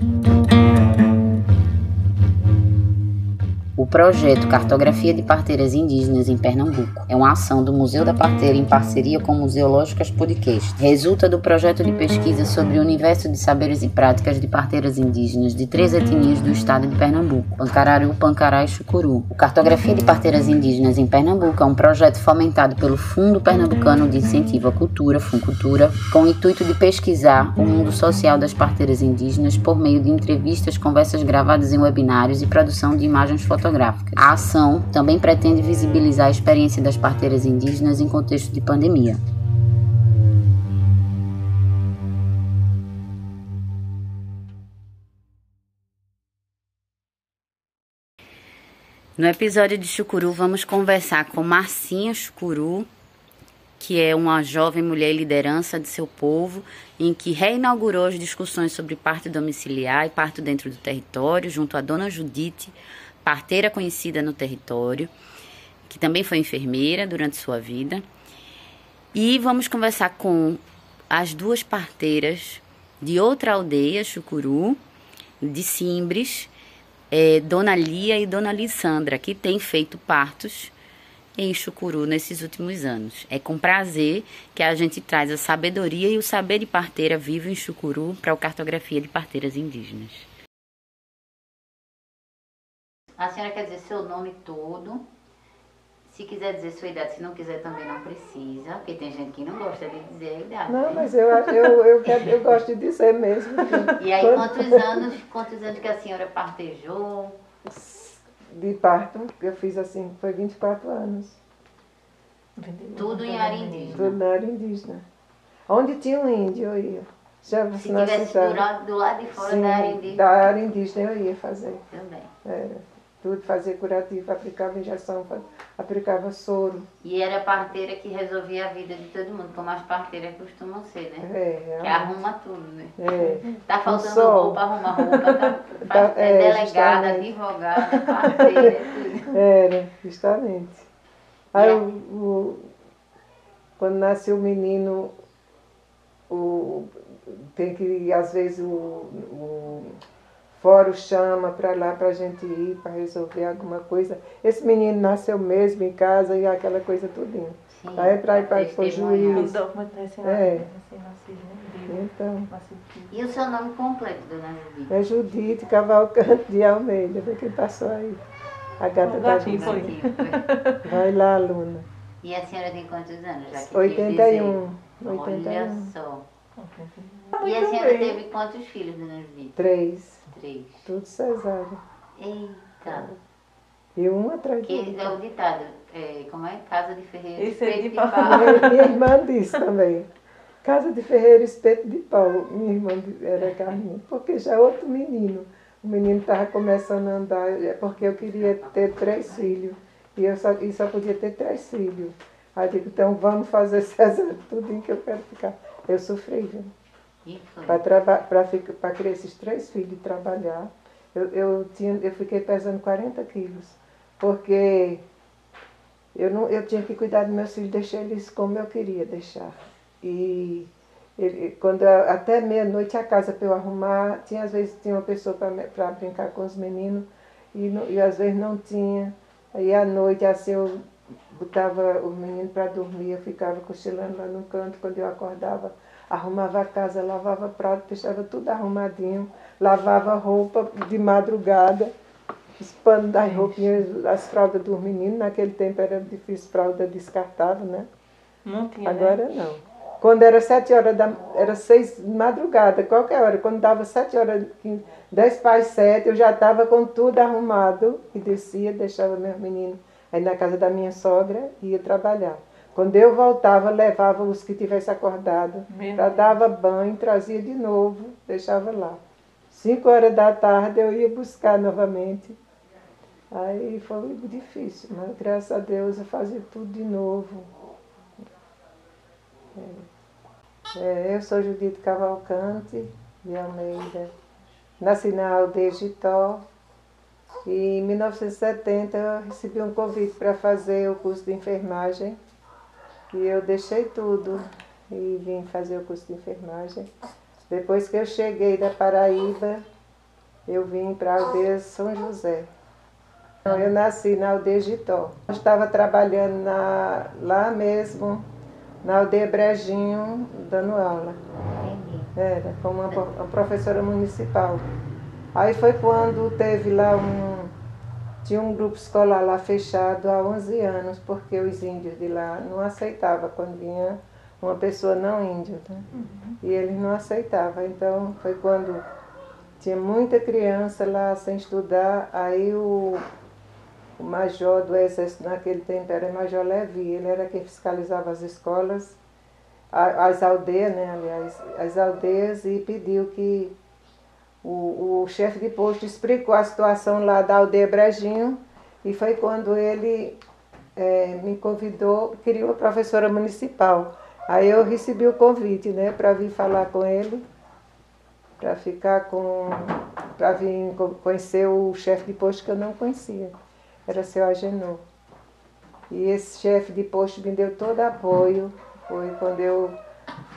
O projeto Cartografia de Parteiras Indígenas em Pernambuco é uma ação do Museu da Parteira em parceria com Museológicas Podcast. Resulta do projeto de pesquisa sobre o universo de saberes e práticas de parteiras indígenas de três etnias do estado de Pernambuco: Pancararu, Pancará e Chucuru. O Cartografia de Parteiras Indígenas em Pernambuco é um projeto fomentado pelo Fundo Pernambucano de Incentivo à Cultura, Funcultura, com o intuito de pesquisar o mundo social das parteiras indígenas por meio de entrevistas, conversas gravadas em webinários e produção de imagens fotográficas fotográficas. A ação também pretende visibilizar a experiência das parteiras indígenas em contexto de pandemia. No episódio de Chucuru, vamos conversar com Marcinha Chucuru, que é uma jovem mulher liderança de seu povo, em que reinaugurou as discussões sobre parto domiciliar e parto dentro do território, junto à dona Judite, parteira conhecida no território, que também foi enfermeira durante sua vida. E vamos conversar com as duas parteiras de outra aldeia, Chucuru, de Simbres, é, Dona Lia e Dona Lissandra, que têm feito partos em Chucuru nesses últimos anos. É com prazer que a gente traz a sabedoria e o saber de parteira vivo em Chucuru para a cartografia de parteiras indígenas. A senhora quer dizer seu nome todo. Se quiser dizer sua idade, se não quiser também não precisa, porque tem gente que não gosta de dizer a idade. Não, mas eu, eu, eu, quero, eu gosto de dizer mesmo. E aí, quantos anos, quantos anos que a senhora partejou? De parto, eu fiz assim, foi 24 anos. Tudo em área indígena? Tudo na área indígena. Onde tinha um índio, eu ia. Já, se tivesse do, do lado de fora Sim, da área indígena? da área indígena eu ia fazer. Também. Era tudo, fazia curativo, aplicava injeção, aplicava soro. E era a parteira que resolvia a vida de todo mundo, como as parteiras costumam ser, né? É, que arruma tudo, né? É. Tá faltando roupa, arruma roupa, tá, tá é, é, delegada, advogada, parteira, tudo. Era, justamente. Aí o, o, quando nasce o menino, o, tem que, às vezes, o, o fórum chama para lá para a gente ir para resolver alguma coisa. Esse menino nasceu mesmo em casa e aquela coisa tudinho. Sim, Aí para ir para o juiz. É. Então. E o seu nome completo, dona Judite? É Judite Cavalcante de Almeida, foi quem passou aí. A gata da Judite. Vai lá, aluna. E a senhora tem quantos anos? Já que 81. 81. Olha só. E a senhora teve quantos filhos, dona Judite? Três. Três. Tudo cesárea. Eita. E um atrás do outro. é o ditado, é, como é? Casa de ferreiro, Esse espeto é de, de pau. Minha irmã disse também. Casa de ferreiro, espeto de pau. Minha irmã era Carminha. Porque já é outro menino. O menino estava começando a andar, é porque eu queria ter três filhos. E eu só, e só podia ter três filhos. Aí eu digo, então vamos fazer cesárea, tudo que eu quero ficar. Eu sofri, viu? Para criar esses três filhos e trabalhar. Eu, eu, tinha, eu fiquei pesando 40 quilos, porque eu, não, eu tinha que cuidar dos meus filhos, deixar eles como eu queria deixar. E ele, quando até meia-noite a casa para eu arrumar, tinha às vezes tinha uma pessoa para brincar com os meninos e, e às vezes não tinha. Aí à noite assim eu botava o menino para dormir, eu ficava cochilando lá no canto, quando eu acordava arrumava a casa, lavava prato, deixava tudo arrumadinho, lavava roupa de madrugada, os panos das roupinhas, as fraldas dos meninos, naquele tempo era difícil fralda descartável, né? Não tinha. Agora né? não. Quando era sete horas da. Era seis de madrugada, qualquer hora. Quando dava sete horas, dez para sete, eu já estava com tudo arrumado e descia, deixava meus meninos aí na casa da minha sogra e ia trabalhar. Quando eu voltava, levava os que tivessem acordado, já dava banho, trazia de novo, deixava lá. Cinco horas da tarde eu ia buscar novamente. Aí foi difícil, mas graças a Deus eu fazia tudo de novo. É. É, eu sou Judite Cavalcante de Almeida. Nasci na aldeia Gitó. E em 1970 eu recebi um convite para fazer o curso de enfermagem e eu deixei tudo e vim fazer o curso de enfermagem. Depois que eu cheguei da Paraíba, eu vim para a aldeia São José. Eu nasci na aldeia Gitó. Eu estava trabalhando na, lá mesmo, na aldeia Brejinho, dando aula. Era, como uma, uma professora municipal. Aí foi quando teve lá um. Tinha um grupo escolar lá fechado há 11 anos, porque os índios de lá não aceitavam quando vinha uma pessoa não índia. Né? Uhum. E eles não aceitavam. Então foi quando tinha muita criança lá sem estudar, aí o, o major do exército naquele tempo era o Major Levi, ele era quem fiscalizava as escolas, as aldeias, né, aliás, as aldeias e pediu que o, o chefe de posto explicou a situação lá da aldeia Brejinho e foi quando ele é, me convidou, queria uma professora municipal. Aí eu recebi o convite, né, para vir falar com ele, para ficar com, para vir conhecer o chefe de posto que eu não conhecia, era seu Agenor. E esse chefe de posto me deu todo apoio, foi quando eu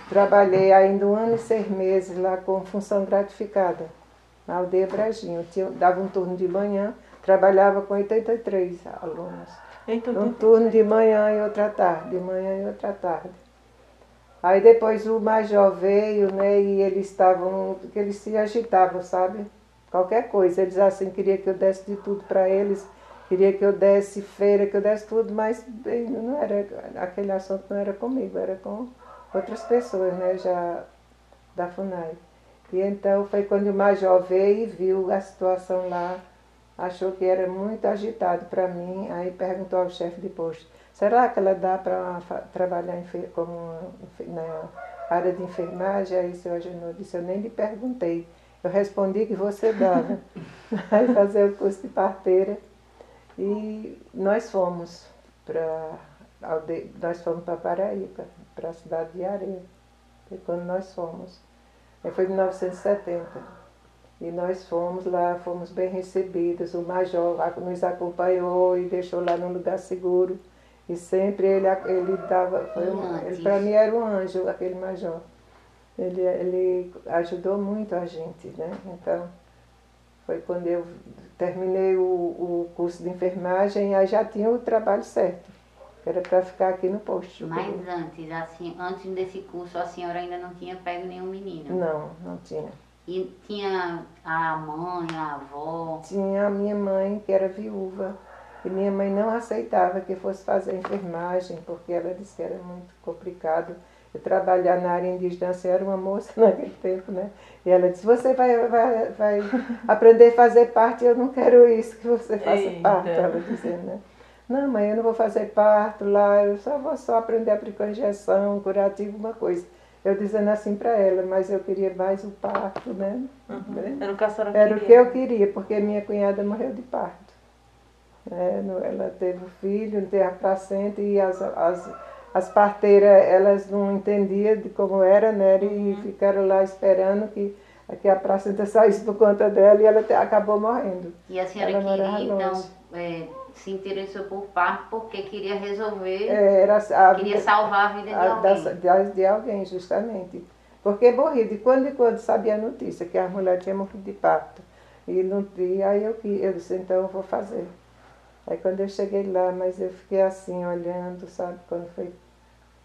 Trabalhei ainda um ano e seis meses lá com função gratificada, na aldeia Brejinho. Tinha, dava um turno de manhã, trabalhava com 83 alunos. Então, um turno de manhã e outra tarde, de manhã e outra tarde. Aí depois o major veio, né, e eles estavam, que eles se agitavam, sabe? Qualquer coisa. Eles assim queria que eu desse de tudo para eles, queria que eu desse feira, que eu desse tudo, mas não era, aquele assunto não era comigo, era com outras pessoas, né, já da FUNAI. E então foi quando o major veio e viu a situação lá, achou que era muito agitado para mim, aí perguntou ao chefe de posto, será que ela dá para trabalhar como na área de enfermagem? Aí o senhor Agenor disse, eu nem lhe perguntei, eu respondi que você dava. aí fazer o curso de parteira. E nós fomos para nós fomos para Paraíba para a cidade de Areia. Foi quando nós fomos. Foi em 1970. E nós fomos lá, fomos bem recebidos. O major nos acompanhou e deixou lá num lugar seguro. E sempre ele, ele dava. Um, para mim era um anjo, aquele major. Ele, ele ajudou muito a gente, né? Então, foi quando eu terminei o, o curso de enfermagem e aí já tinha o trabalho certo. Era para ficar aqui no posto. Mas antes, assim, antes desse curso, a senhora ainda não tinha pego nenhum menino? Não, não tinha. E tinha a mãe, a avó? Tinha a minha mãe, que era viúva. E minha mãe não aceitava que fosse fazer enfermagem, porque ela disse que era muito complicado. Eu trabalhar na área indígena, eu era uma moça naquele tempo, né? E ela disse, você vai, vai, vai aprender a fazer parte, eu não quero isso, que você faça Eita. parte, ela dizendo, né? Não, mãe, eu não vou fazer parto lá, eu só vou só aprender a aplicar injeção, curativo, uma coisa. Eu dizendo assim para ela, mas eu queria mais o parto, né? Uhum. Era o que a senhora Era queria. o que eu queria, porque minha cunhada morreu de parto. É, ela teve o filho, teve a placenta e as, as, as parteiras, elas não entendiam de como era, né? E uhum. ficaram lá esperando que, que a placenta saísse por conta dela e ela acabou morrendo. E a senhora ela queria, então, é, se interessou por parto porque queria resolver, é, era a, queria salvar a vida de a, alguém. Da, de alguém, justamente. Porque morri, de quando em quando sabia a notícia que a mulher tinha morrido de parto. E, não, e aí eu, eu disse, então eu vou fazer. Aí quando eu cheguei lá, mas eu fiquei assim, olhando, sabe, quando foi.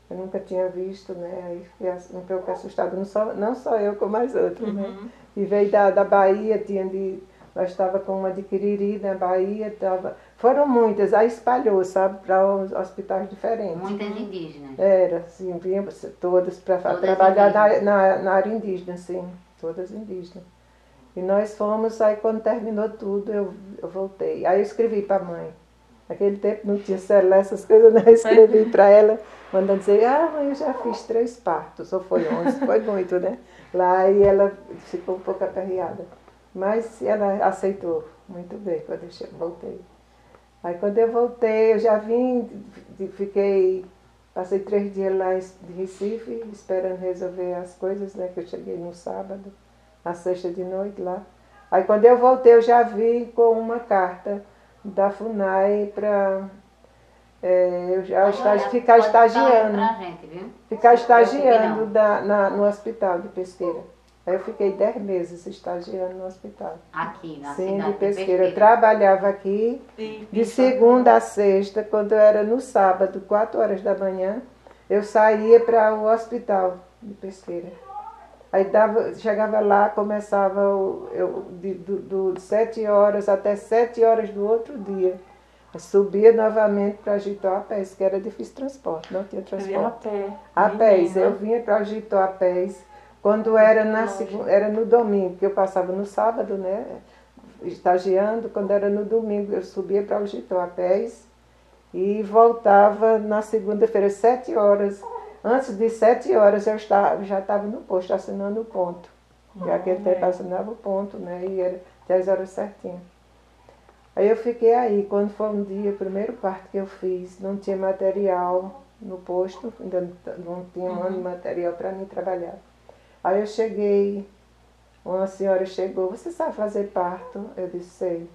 Eu nunca tinha visto, né? Aí fiquei um pouco assustada, não só, não só eu, como as outras, né? uhum. né? E veio da, da Bahia, tinha de. Nós estava com uma de Quiriri na Bahia, tava, foram muitas, aí espalhou, sabe, para os hospitais diferentes. Muitas indígenas? Era, sim, vinha todas para trabalhar na, na, na, área indígena, sim, todas indígenas. E nós fomos, aí quando terminou tudo, eu, eu voltei. Aí eu escrevi para a mãe. Naquele tempo não tinha celular, essas coisas, né? Eu escrevi para ela, mandando dizer, ah, mãe, eu já fiz três partos, ou foi onze, foi muito, né? Lá e ela ficou um pouco aperreada. Mas ela aceitou muito bem quando eu voltei. Aí quando eu voltei, eu já vim, fiquei, passei três dias lá em Recife, esperando resolver as coisas, né? Que eu cheguei no sábado, na sexta de noite lá. Aí quando eu voltei, eu já vim com uma carta da FUNAI para é, eu já estagi, ficar estagiando. Gente, ficar estagiando da, na, no hospital de pesqueira. Aí eu fiquei dez meses estagiando no hospital. Aqui, na Sim, cidade de pesqueira. Eu trabalhava aqui E- de segunda a sexta, quando eu era no sábado, quatro horas da manhã, eu saía para o hospital de pesqueira. Aí dava, chegava lá, começava o, eu, de, do, do- sete horas até sete horas do outro dia. Eu subia novamente para Jitó a pés, que era difícil transporte, não tinha Eu ia a transporte. pé. A pés, eu vinha para Jitó a pés. Quando era, na, era no domingo, que eu passava no sábado, né? Estagiando, quando era no domingo, eu subia para o Jitó a pés e voltava na segunda-feira, sete horas. Antes de sete horas eu estava, já estava no posto, assinando o ponto. Porque aquele tempo assinava o ponto, né? E era dez horas certinho. Aí eu fiquei aí, quando foi um dia, o primeiro parto que eu fiz, não tinha material no posto, ainda não tinha um de material para mim trabalhar. Aí eu cheguei, uma senhora chegou, você sabe fazer parto? Eu disse, sei.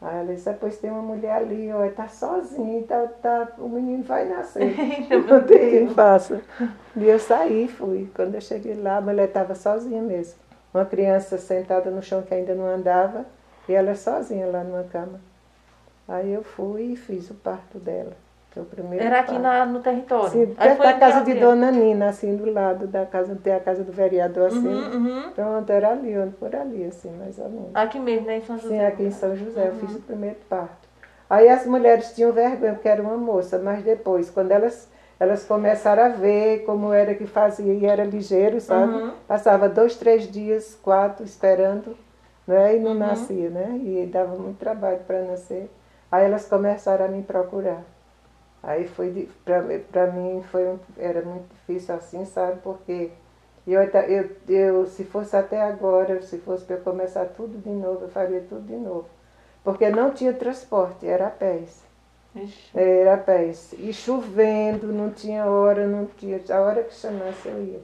Aí ela disse, "Ah, pois tem uma mulher ali, ó, tá sozinha, tá, tá, o menino vai nascer. Não tem quem faça. E eu saí, fui. Quando eu cheguei lá, a mulher estava sozinha mesmo. Uma criança sentada no chão que ainda não andava, e ela sozinha lá numa cama. Aí eu fui e fiz o parto dela. O primeiro Era aqui na, no território. Sim, Aí perto da casa de. Dona Nina, assim, do lado da casa, tem a casa do vereador, assim. Uhum, uhum. Pronto, era ali, por ali, assim, mais ou menos. Aqui mesmo, né, em São José. Sim, aqui em São José, eu fiz o primeiro parto. Aí as mulheres tinham vergonha, porque era uma moça, mas depois, quando elas, elas começaram a ver como era que fazia, e era ligeiro, sabe? Uhum. Passava dois, três dias, quatro, esperando, né? E não Uhum. nascia, né? E dava muito trabalho para nascer. Aí elas começaram a me procurar. Aí foi, para mim, foi era muito difícil assim, sabe? Porque eu, eu, eu, se fosse até agora, se fosse para eu começar tudo de novo, eu faria tudo de novo. Porque não tinha transporte, era a pés. Ixi. Era a pés. E chovendo, não tinha hora, não tinha. A hora que chamasse eu ia.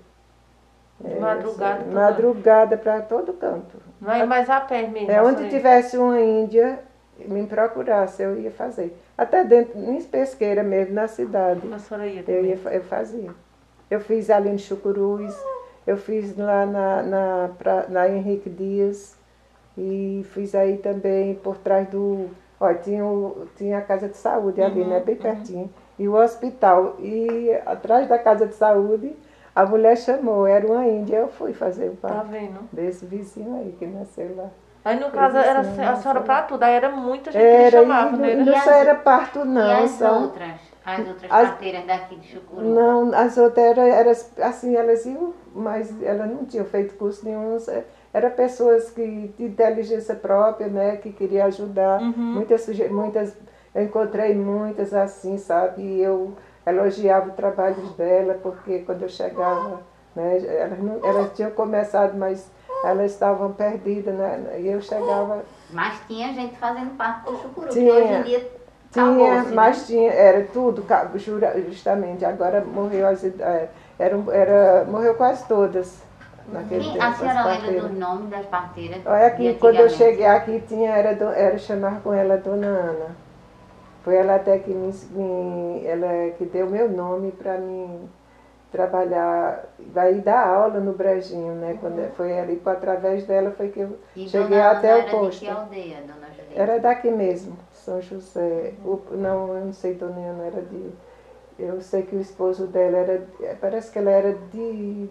Madrugada assim, toda. Madrugada para todo canto. Não é mais a pé mesmo. É onde senhora- tivesse uma índia, me procurasse, eu ia fazer. Até dentro, em pesqueira mesmo, na cidade. A senhora ia Eu, ia, eu fazia. Eu fiz ali em Chucuruz, eu fiz lá na, na, pra- na Henrique Dias e fiz aí também por trás do. Olha, tinha, o- tinha a casa de saúde ali, Uhum, né? Bem pertinho. E o hospital. E atrás da casa de saúde, a mulher chamou, era uma índia, eu fui fazer o Tá parto vendo? desse vizinho aí que nasceu lá. Aí no caso era assim, a senhora pra tudo, aí era muita gente que Era, lhe chamava, e né? não, E só era parto, e não, as sabe? outras? As outras As- parteiras daqui de Chucuru? Não, as outras eram, eram assim, elas iam, mas elas não tinham feito curso nenhum. Eram pessoas que, de inteligência própria, né, que queriam ajudar. Uhum. Muitas, muitas, eu encontrei muitas assim, sabe? E eu elogiava o trabalho dela, porque quando eu chegava, né, elas, não, elas tinham começado, mas elas estavam perdidas, né? E eu chegava Mas tinha gente fazendo parte do Chucuru, que Tinha. hoje em dia Tinha, acabou-se, mas né? tinha, era tudo, justamente, agora morreu as, é, era, era, morreu quase todas naquele Quem- tempo, a senhora lembra dos nomes das parteiras? Olha aqui, quando eu cheguei aqui, tinha, era, do- era chamar com ela Dona Ana. Foi ela até que me, me- ela que deu meu nome para mim trabalhar, vai dar aula no Brejinho, né? Quando foi ali, através dela foi que eu E cheguei até o era posto. de que aldeia, Dona Julieta? Era daqui mesmo, São José. O, não, eu não sei, Dona Ana era de. Eu sei que o esposo dela era. Parece que ela era de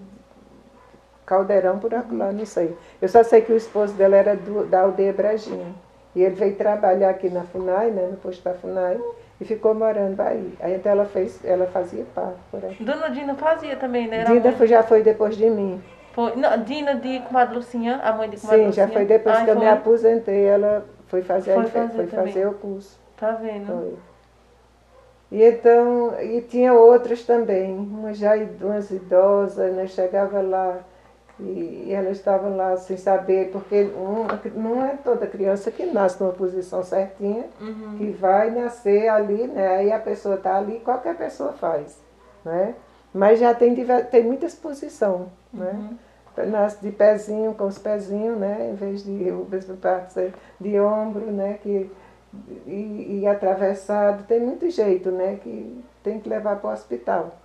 Caldeirão por lá, não sei. Eu só sei que o esposo dela era do, da aldeia Brejinha. E ele veio trabalhar aqui na FUNAI, né, no posto da FUNAI, e ficou morando aí. Aí então ela fez, ela fazia parte por aí. Dona Dina fazia também, né? Era Dinda mãe- foi- já foi depois de mim. foi- não, Dina de Comadre Lucinha, a mãe de Comadre Sim, já Lucinha. foi depois Ai, que eu me foi? aposentei, ela foi fazer, Foi foi fazer foi fazer o curso. Tá vendo? Foi. E então, e tinha outras também, umas já umas idosas, né? Chegava lá e, e elas estavam lá sem saber, porque uma- não é toda criança que nasce numa posição certinha, Uhum. que vai nascer ali, né? Aí a pessoa está ali, qualquer pessoa faz, né? Mas já tem, tem muitas posições, né? Uhum. Nasce de pezinho, com os pezinhos, né? Em vez de o mesmo parte de ombro, né? Que, e, e atravessado, tem muito jeito, né? Que tem que levar para o hospital.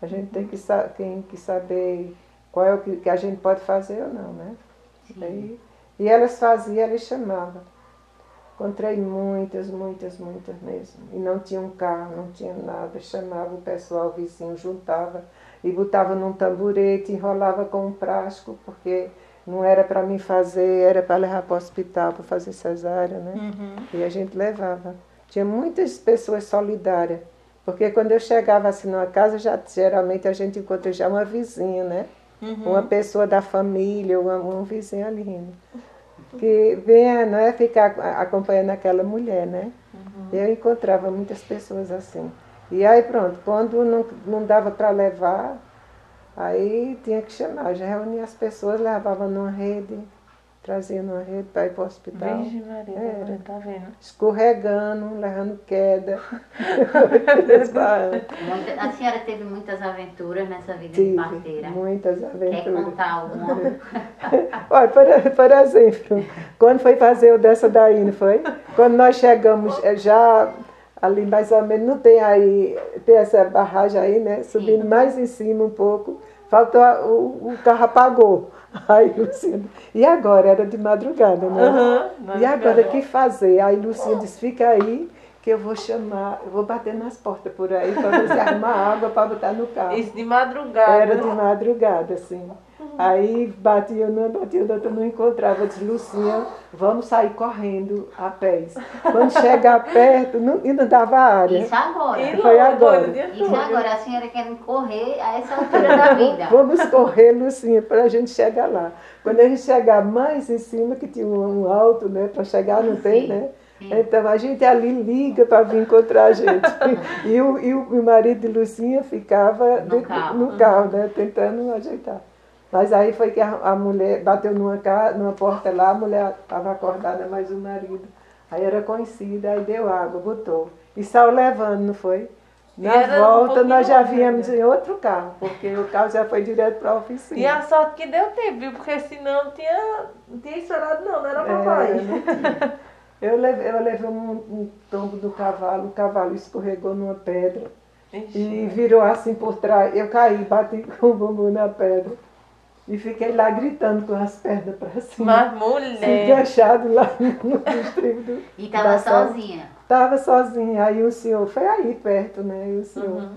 A gente tem que, sa tem que saber qual é o que, que a gente pode fazer ou não, né? Aí, e elas faziam, elas chamavam. Encontrei muitas, muitas, muitas mesmo. E não tinha um carro, não tinha nada. Chamava o pessoal, o vizinho, juntava e botava num tamborete, enrolava com um plástico, porque não era para mim fazer, era para levar para o hospital, para fazer cesárea, né? Uhum. E a gente levava. Tinha muitas pessoas solidárias. Porque quando eu chegava assim numa casa, já, geralmente a gente encontra já uma vizinha, né? Uhum. Uma pessoa da família, uma, um vizinho ali. Né? Que venha, não é ficar acompanhando aquela mulher, né? Eu encontrava muitas pessoas assim. E aí pronto, quando não, não dava para levar, aí tinha que chamar. Já reunia as pessoas, levava numa rede, trazia numa rede para ir para o hospital. Virgem Maria, Era. tá vendo? Escorregando, levando queda. A senhora teve muitas aventuras nessa vida de Tive parteira. muitas Quer aventuras. contar alguma? Olha, por, por exemplo, quando foi fazer o dessa daí, não foi? Quando nós chegamos eh, já ali mais ou menos, não tem aí, tem essa barragem aí, né? Subindo mais em cima um pouco, faltou, o, o carro apagou. Aí, Luciana, e agora? Era de madrugada, né? Aham. E agora, o que fazer? Aí Lucinha disse, fica aí que eu vou chamar, eu vou bater nas portas por aí para ver se arruma água para botar no carro. Isso de madrugada. Era de madrugada, assim. Aí batia uma, batia da outra, não encontrava. Eu disse, Lucinha, vamos sair correndo a pés. Quando chegar perto, não, e não dava área. Isso agora. E Foi logo, agora. Isso agora, a senhora quer correr a essa altura da vida. Vamos correr, Lucinha, para a gente chegar lá. Quando a gente chegar mais em cima, que tinha um alto, né? Para chegar, não tem, Sim, né? Então a gente ali liga para vir encontrar a gente. E o, e o marido de Lucinha ficava No carro. no carro, né? Tentando ajeitar. Mas aí foi que a, a mulher bateu numa, ca- numa porta lá, a mulher estava acordada, mas o marido. Aí era conhecida, aí deu água, botou. E saiu levando, não foi? Na era um volta pouquinho nós já viemos né? em outro carro, porque o carro já foi direto para a oficina. E a sorte que deu tempo, viu? Porque senão não tinha, não tinha estourado não, não era É, papai. não tinha. eu levei, eu levei um, um tombo do cavalo, o cavalo escorregou numa pedra e virou assim por trás. Eu caí, bati com o bumbum na pedra e fiquei lá gritando com as pernas para cima. Mas mulher. enganchado lá no estribo do. E estava sozinha. Tava sozinha. Aí o senhor foi aí perto, né? E o senhor. Uhum.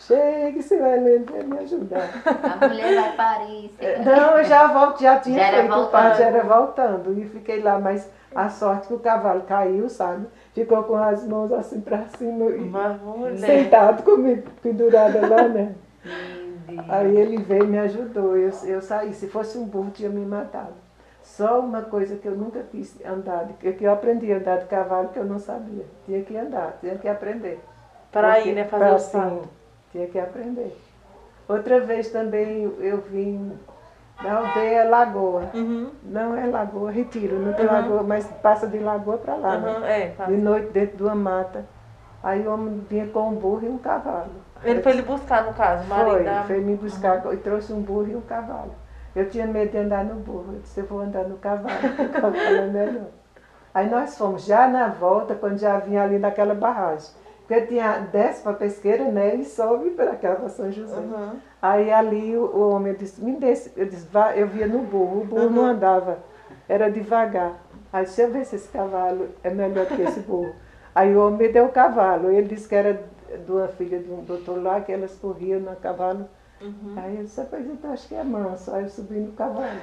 Chega, você vai me ajudar. A mulher vai parir. você- Não, eu já volto, já tinha Já era feito o voltando. parto, já era voltando. E fiquei lá, mas a sorte que o cavalo caiu, sabe? Ficou com as mãos assim pra cima e Mas mulher. sentado comigo, pendurada lá, né? Deus. Aí ele veio e me ajudou. Eu, eu saí. Se fosse um burro, tinha me matado. Só uma coisa que eu nunca quis andar, de- que eu aprendi a andar de cavalo que eu não sabia. Tinha que andar, tinha que aprender. Para ir, né? Fazer pra, o sim, salto. Tinha que aprender. Outra vez também eu- eu vim da aldeia Lagoa. Uhum. Não é Lagoa, Retiro, não tem Uhum. Lagoa, mas passa de Lagoa para lá, né? Uhum. É, tá. De noite dentro de uma mata. Aí o homem vinha com um burro e um cavalo. Ele foi lhe buscar, no caso, o marido Foi, da... foi me buscar e trouxe um burro e um cavalo. Eu tinha medo de andar no burro, eu disse, eu vou andar no cavalo, o cavalo é melhor. Aí nós fomos já na volta, quando já vinha ali naquela barragem. Porque tinha, desce para a pesqueira, né, e sobe para cá, para São José. Uhum. Aí ali o, o homem disse, me desse, eu disse, vá, eu via no burro, o burro não Uhum. andava, era devagar. Aí deixa eu ver se esse cavalo é melhor que esse burro. Aí o homem me deu o cavalo, ele disse que era de uma filha de um doutor lá, que elas corriam no cavalo. Uhum. Aí eu disse, rapaz, então acho que é manso. Aí eu subi no cavalo.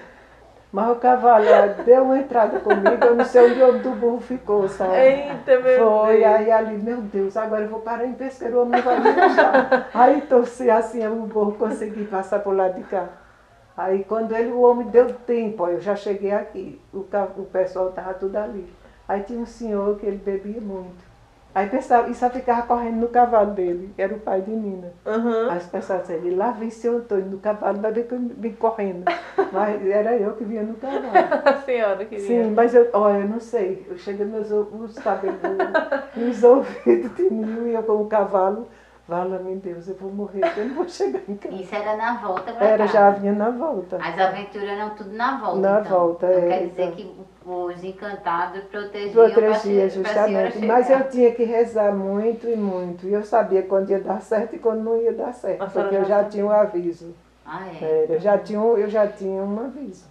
Mas o cavalo deu uma entrada comigo, eu não sei onde o homem do burro ficou, sabe? Eita, meu Foi, Deus. aí ali, meu Deus, agora eu vou parar em pesqueiro, o homem vai me deixar. Aí torci assim, o burro consegui passar por lá de cá. Aí quando ele, o homem deu tempo, ó, eu já cheguei aqui, o, o pessoal estava tudo ali. Aí tinha um senhor que ele bebia muito. Aí pensava, e só ficava correndo no cavalo dele, que era o pai de Nina. Uhum. Aí os pessoal diziam, ele lá vem seu Antônio no cavalo, vai ver que eu vim correndo. Mas era eu que vinha no cavalo. A senhora queria. Sim, mas eu, olha, eu não sei. Eu chego meus os cabelos e os ouvidos tinham e eu com o cavalo. Vala, meu Deus, eu vou morrer, eu não vou chegar em casa. Isso era na volta pra Era, cá. já vinha na volta. As aventuras eram tudo na volta. Na então. volta, então, é, quer dizer então. que os encantados protegiam Protegia, justamente. Mas eu tinha que rezar muito e muito. E eu sabia quando ia dar certo e quando não ia dar certo. A senhora Porque eu já já sabia. tinha o aviso. Ah, é? Era, eu, já tinha, um- eu já tinha um aviso.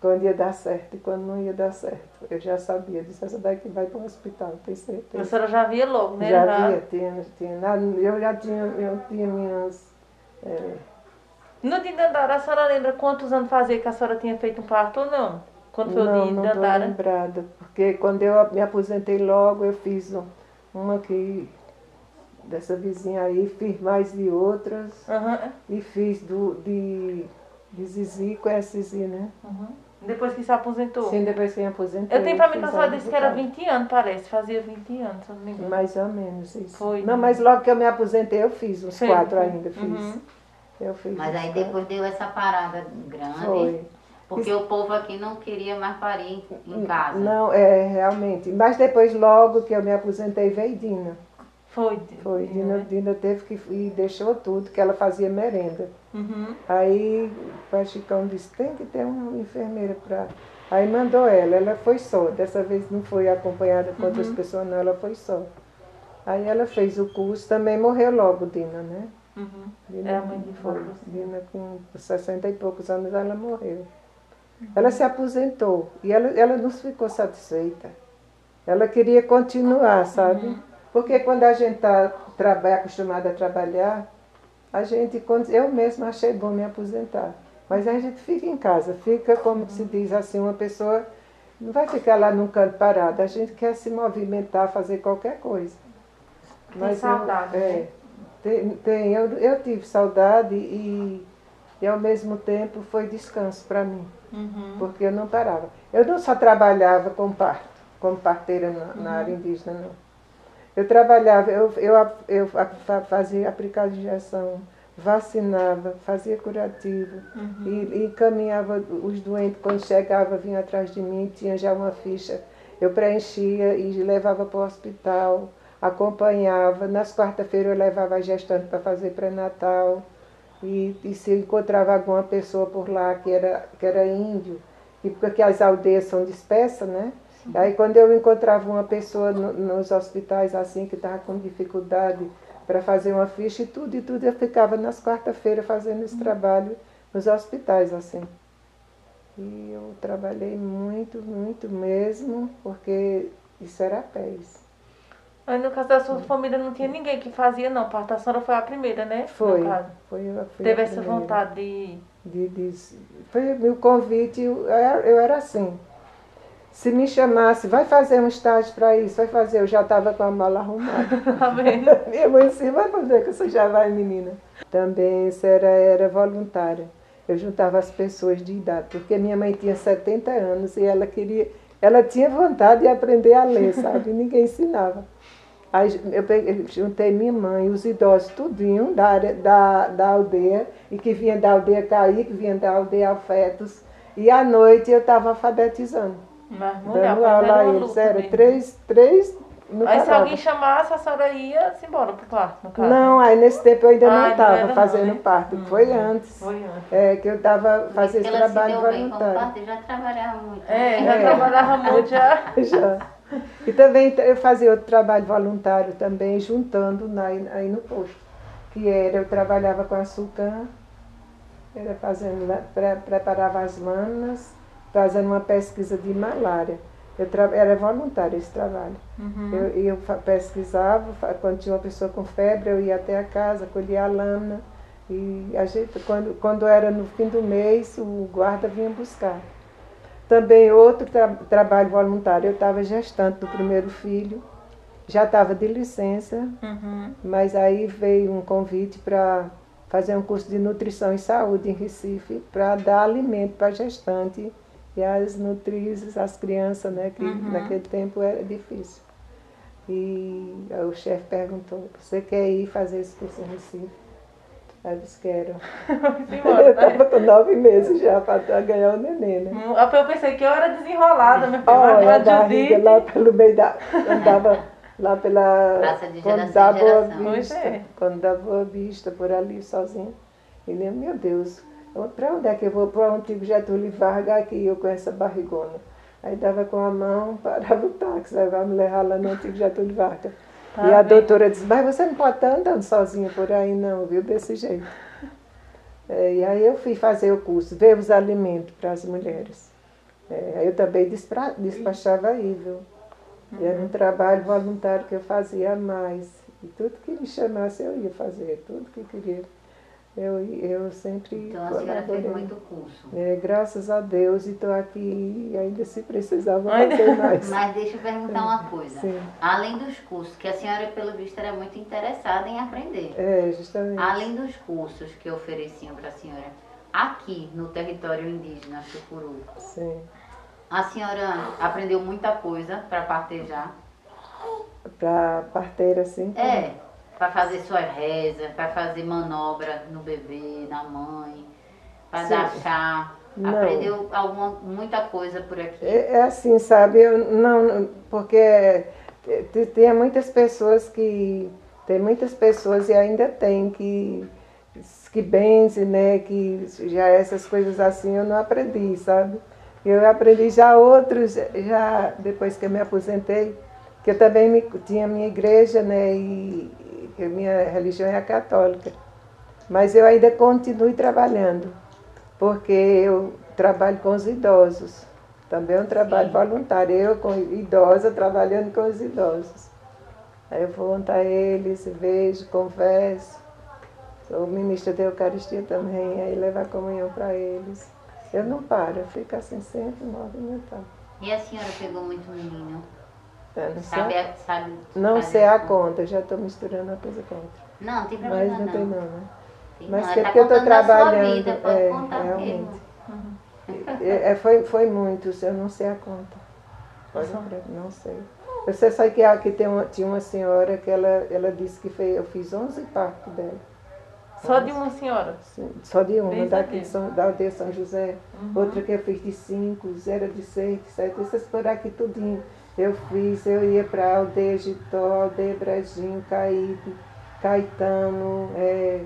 Quando ia dar certo e quando não ia dar certo. Eu já sabia, disse, essa daqui vai para o hospital, tenho A certeza. senhora já via logo, né? Já via, tinha, tinha, eu já tinha, eu tinha minhas. é, No Dandara, a senhora lembra quantos anos fazia que a senhora tinha feito um parto ou não? Quando foi não, o de não estou Dandara? lembrada. Porque quando eu me aposentei logo, eu fiz um- uma que dessa vizinha aí, fiz mais de outras. Aham, E fiz do, de, de Zizi, conhece Zizi, né? uhum. Depois que se aposentou? Sim, depois que me aposentei. Eu tenho pra mim que a senhora disse que era bocado. 20 anos, parece. Fazia 20 anos, se eu não me engano. Mais ou menos isso. Foi. Não, mas logo que eu me aposentei, eu fiz uns Sim. quatro ainda, fiz. Uhum. Eu fiz Mas aí quatro. depois deu essa parada grande. Foi. Porque o povo aqui não queria mais parir em casa. Não, é, realmente. Mas depois, logo que eu me aposentei, veio Dina. Foi. Foi, Dina, né? Dina teve que e deixou tudo, que ela fazia merenda. Uhum. Aí o pai Chicão disse, tem que ter uma enfermeira para. Aí mandou ela, ela foi só. Dessa vez não foi acompanhada com Uhum. outras pessoas, não, ela foi só. Aí ela fez o curso, também morreu logo, Dina, né? Uhum. Dina, É a mãe de foi. Dina com 60 e poucos anos ela morreu. Ela se aposentou e ela, ela não ficou satisfeita. Ela queria continuar, sabe? Porque quando a gente está acostumada a trabalhar, a gente, eu mesma achei bom me aposentar. Mas a gente fica em casa, fica, como se diz assim, uma pessoa não vai ficar lá num canto parada, a gente quer se movimentar, fazer qualquer coisa. Tem saudade, eu, né? é, tem, tem, eu, eu tive saudade e, e ao mesmo tempo foi descanso para mim, Uhum. porque eu não parava. Eu não só trabalhava com parto, como parteira na, na Uhum. área indígena, não. Eu trabalhava, eu, eu, eu fa- fazia aplicar injeção, vacinava, fazia curativo Uhum. e, e encaminhava os doentes, quando chegava, vinha atrás de mim, tinha já uma ficha. Eu preenchia e levava para o hospital, acompanhava. Nas quarta-feiras eu levava a gestante para fazer pré-natal. E, e se eu encontrava alguma pessoa por lá que era, que era índio, e porque as aldeias são dispersas, né? Aí quando eu encontrava uma pessoa no- nos hospitais assim que estava com dificuldade para fazer uma ficha e tudo, e tudo, eu ficava nas quarta-feiras fazendo esse trabalho nos hospitais assim. E eu trabalhei muito, muito mesmo, porque isso era pés. Mas no caso da sua família não tinha ninguém que fazia, não. A senhora foi a primeira, né? Foi, foi, fui Teve essa primeira. vontade de. de, de foi o meu convite, eu, era- eu era assim. Se me chamasse, vai fazer um estágio para isso, vai fazer, eu já estava com a mala arrumada. Tá vendo? Minha mãe disse, vai fazer que você já vai, menina. Também isso era, era voluntária. Eu juntava as pessoas de idade, porque minha mãe tinha 70 anos e ela queria, ela tinha vontade de aprender a ler, sabe? E ninguém ensinava. Aí eu peguei, juntei minha mãe, os idosos, tudinho da, área, da, da aldeia, e que vinha da aldeia Caí, que vinha da aldeia Alfetos. E à noite eu estava alfabetizando, Mas mulher, dando aula a eles. Era três, três no Aí se alguém chamasse, a senhora ia se embora pro quarto, no caso. Não, aí nesse tempo eu ainda Ah, não estava era não, fazendo né? parto, Hum. foi antes. Foi antes. É, que eu estava fazendo esse Porque ela se trabalho deu bem com o voluntário. parto já trabalhava muito. É, né? já É. trabalhava muito já. Já. E também eu fazia outro trabalho voluntário também, juntando na, aí no posto. Que era, eu trabalhava com açúcar, era fazendo, pre, preparava as lâminas, fazendo uma pesquisa de malária. Eu tra, era voluntário esse trabalho. Uhum. Eu, eu pesquisava, quando tinha uma pessoa com febre, eu ia até a casa, colhia a lâmina. E a gente, quando, quando era no fim do mês, o guarda vinha buscar. Também outro tra- trabalho voluntário, eu estava gestante do primeiro filho, já estava de licença, Uhum. mas aí veio um convite para fazer um curso de nutrição e saúde em Recife, para dar alimento para a gestante e as nutrizes, as crianças, né, que Uhum. naquele tempo era difícil. E o chefe perguntou, você quer ir fazer esse curso em Recife? Disse, quero. Embora, Eu estava com nove meses já para ganhar o neném, né? Hum, Eu pensei que eu era desenrolada, minha filha. Olha, a mas barriga lá pelo meio da. Andava lá pela. Praça de quando geração dá em boa geração. Pois vista. é. Quando dá boa vista por ali sozinha. Ele, meu Deus, para onde é que eu vou? Para o antigo Getúlio Vargas aqui, eu com essa barrigona. Aí dava com a mão, parava o táxi, levava me levar lá no antigo Getúlio Vargas. E a doutora disse, mas você não pode estar andando sozinha por aí não, viu? Desse jeito. É, e aí eu fui fazer o curso, ver os alimentos para as mulheres. É, aí eu também despra- despachava aí, viu? Era um trabalho voluntário que eu fazia mais. E tudo que me chamasse eu ia fazer, tudo que queria. Eu, eu sempre Então a senhora fez muito curso. É, graças a Deus, e estou aqui e ainda se precisava fazer mais. Mas deixa eu perguntar uma coisa. Sim. Além dos cursos, que a senhora, pelo visto, era muito interessada em aprender. É, justamente. Além dos cursos que ofereciam para a senhora, aqui no território indígena Chucuru, Sim. a senhora aprendeu muita coisa para partejar? Para parteira, assim. É, para fazer suas rezas, para fazer manobra no bebê, na mãe, para dar chá. Não. Aprendeu alguma, muita coisa por aqui. É, é assim, sabe? Eu não, porque te- tem muitas pessoas que tem muitas pessoas e ainda tem que que benze, né? Que já essas coisas assim eu não aprendi, sabe? Eu aprendi já outros, já depois que eu me aposentei, que eu também me, tinha minha igreja, né? E, e a minha religião é a católica. Mas eu ainda continuo trabalhando, porque eu trabalho com os idosos. Também é um trabalho Sim. voluntário. Eu, com idosa, trabalhando com os idosos. Aí eu vou juntar eles, vejo, converso. Sou ministra da Eucaristia também, aí levo a comunhão para eles. Eu não paro, eu fico assim sempre movimentando. E a senhora pegou muito menino? Eu não Sabe, sei, a- sabe não sei a conta, já estou misturando uma coisa com outra. Não, tem Mas problema não não. tem não, né? Tem Mas não, que é ela porque eu estou trabalhando. vida, pode é, contar realmente. mesmo. É, foi, foi muitos, eu não sei a conta. Pode não sei. Eu sei só que aqui tem uma, tinha uma senhora que ela, ela disse que fez, eu fiz 11 partos dela. Só de uma senhora. Sim, Só de uma, Bem daqui São, da aldeia São José. Uhum. Outra que eu fiz de 5, zero de 6, de 7, essas por aqui tudinho. Eu fiz, eu ia para a aldeia Gitó, aldeia Brejinho, Caíbe, Caetano, é,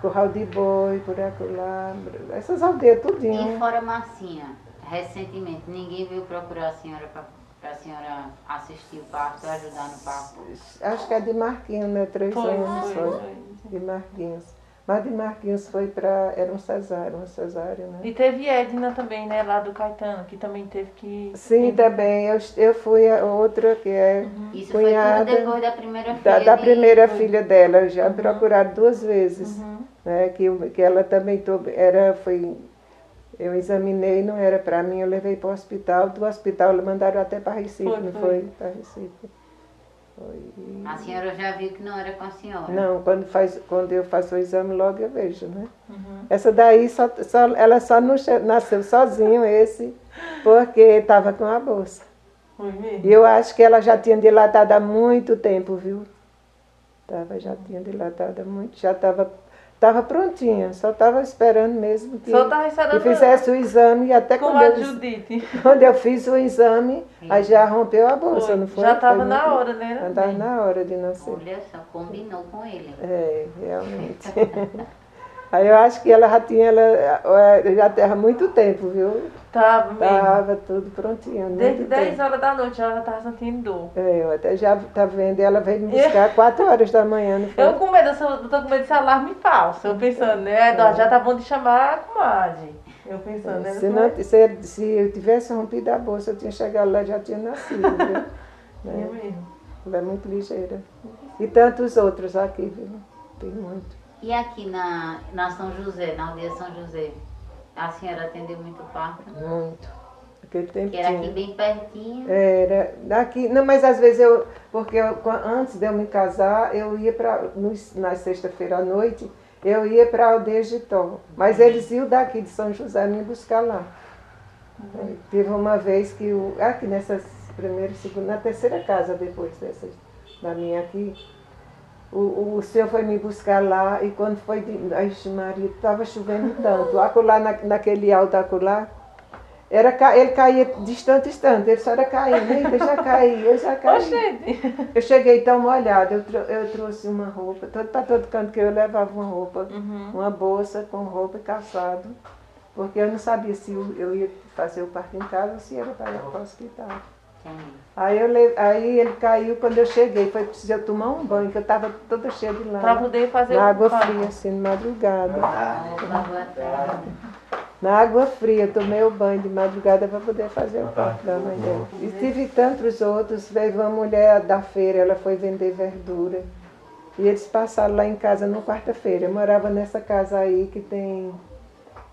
Curral de Boi, por acolá. Essas aldeias tudinho. E fora Marcinha, recentemente, ninguém veio procurar a senhora para a senhora assistir o parto, ajudar no parto? Acho que é de Marquinhos, né? Três Foi, anos foi, foi. foi. De Marquinhos. Mas de Marquinhos foi para. Era um cesárea, um cesárea, né? E teve Edna também, né, lá do Caetano, que também teve que... Sim, também. Eu, eu fui a outra que é Isso Cunhada foi tudo depois da primeira filha da, da de- primeira filha dela. Já procuraram duas vezes. Uhum. Né, que, que ela também to- era, foi. Eu examinei, não era para mim, eu levei para o hospital. Do hospital mandaram até para Recife, Foi, não foi. foi? Para Recife. Foi. A senhora já viu que não era com a senhora? Não, quando, faz, quando eu faço o exame, logo eu vejo, né? Uhum. Essa daí, só, só, ela só nasceu sozinho, esse, porque estava com a bolsa. E eu acho que ela já tinha dilatado há muito tempo, viu? Tava, já tinha dilatado há muito, já estava tava prontinha, só estava esperando mesmo que, Só tava esperando que fizesse o exame e até com quando a eu, Judite. quando eu fiz o exame, aí já rompeu a bolsa, Foi. não foi? Já tava Foi na muito- hora, né? Já estava na hora de nascer. Olha só, combinou com ele. É, realmente. Aí eu acho que ela já tinha, ela eh, já estava há muito tempo, viu? Tava mesmo. Estava tudo prontinho. Desde tempo. 10 horas da noite ela já tava sentindo dor. É, eu até já tá vendo, ela veio me buscar às 4 horas da manhã, não foi? Eu com medo, eu tô com medo desse alarme falso. Eu pensando, né? Eduardo, já tá bom de chamar a comadre. Eu pensando, né? se, não, se, se eu tivesse rompido a bolsa, eu tinha chegado lá já tinha nascido, viu? É né? mesmo. Ela é muito ligeira. E tantos outros aqui, viu? Tem muito. E aqui na, na São José, na aldeia São José, a senhora atendeu muito parto? Muito. Aquele tempo Que era aqui bem pertinho. Era daqui, não, mas às vezes eu, porque eu, antes de eu me casar, eu ia para na sexta-feira à noite, eu ia para a aldeia Gitó, mas eles iam daqui de São José me buscar lá. Eh, Teve uma vez que o aqui nessa primeira, segunda, na terceira casa depois dessa da minha aqui, o, o senhor foi me buscar lá e quando foi de, ai, Maria, estava chovendo tanto, acolá na, naquele alto acolá, era, ele caía distante, distante, ele só era caindo, eita, já caí, eu já caí. Oxente. Eu cheguei tão molhada, eu, eu trouxe uma roupa, todo, para todo canto que eu levava uma roupa, Uhum. uma bolsa com roupa e calçado, porque eu não sabia se eu, eu ia fazer o parto em casa ou se era para ir para o hospital. Aí, eu le... aí ele caiu quando eu cheguei. Foi preciso eu tomar um banho, que eu estava toda cheia de lama. Pra poder fazer Na água fria, assim, de madrugada. Ah, Na água fria, eu tomei o banho de madrugada para poder fazer o parto da mãe dela. E tive tantos outros. Veio uma mulher da feira, ela foi vender verdura. E eles passaram lá em casa no quarta-feira. Eu morava nessa casa aí que tem,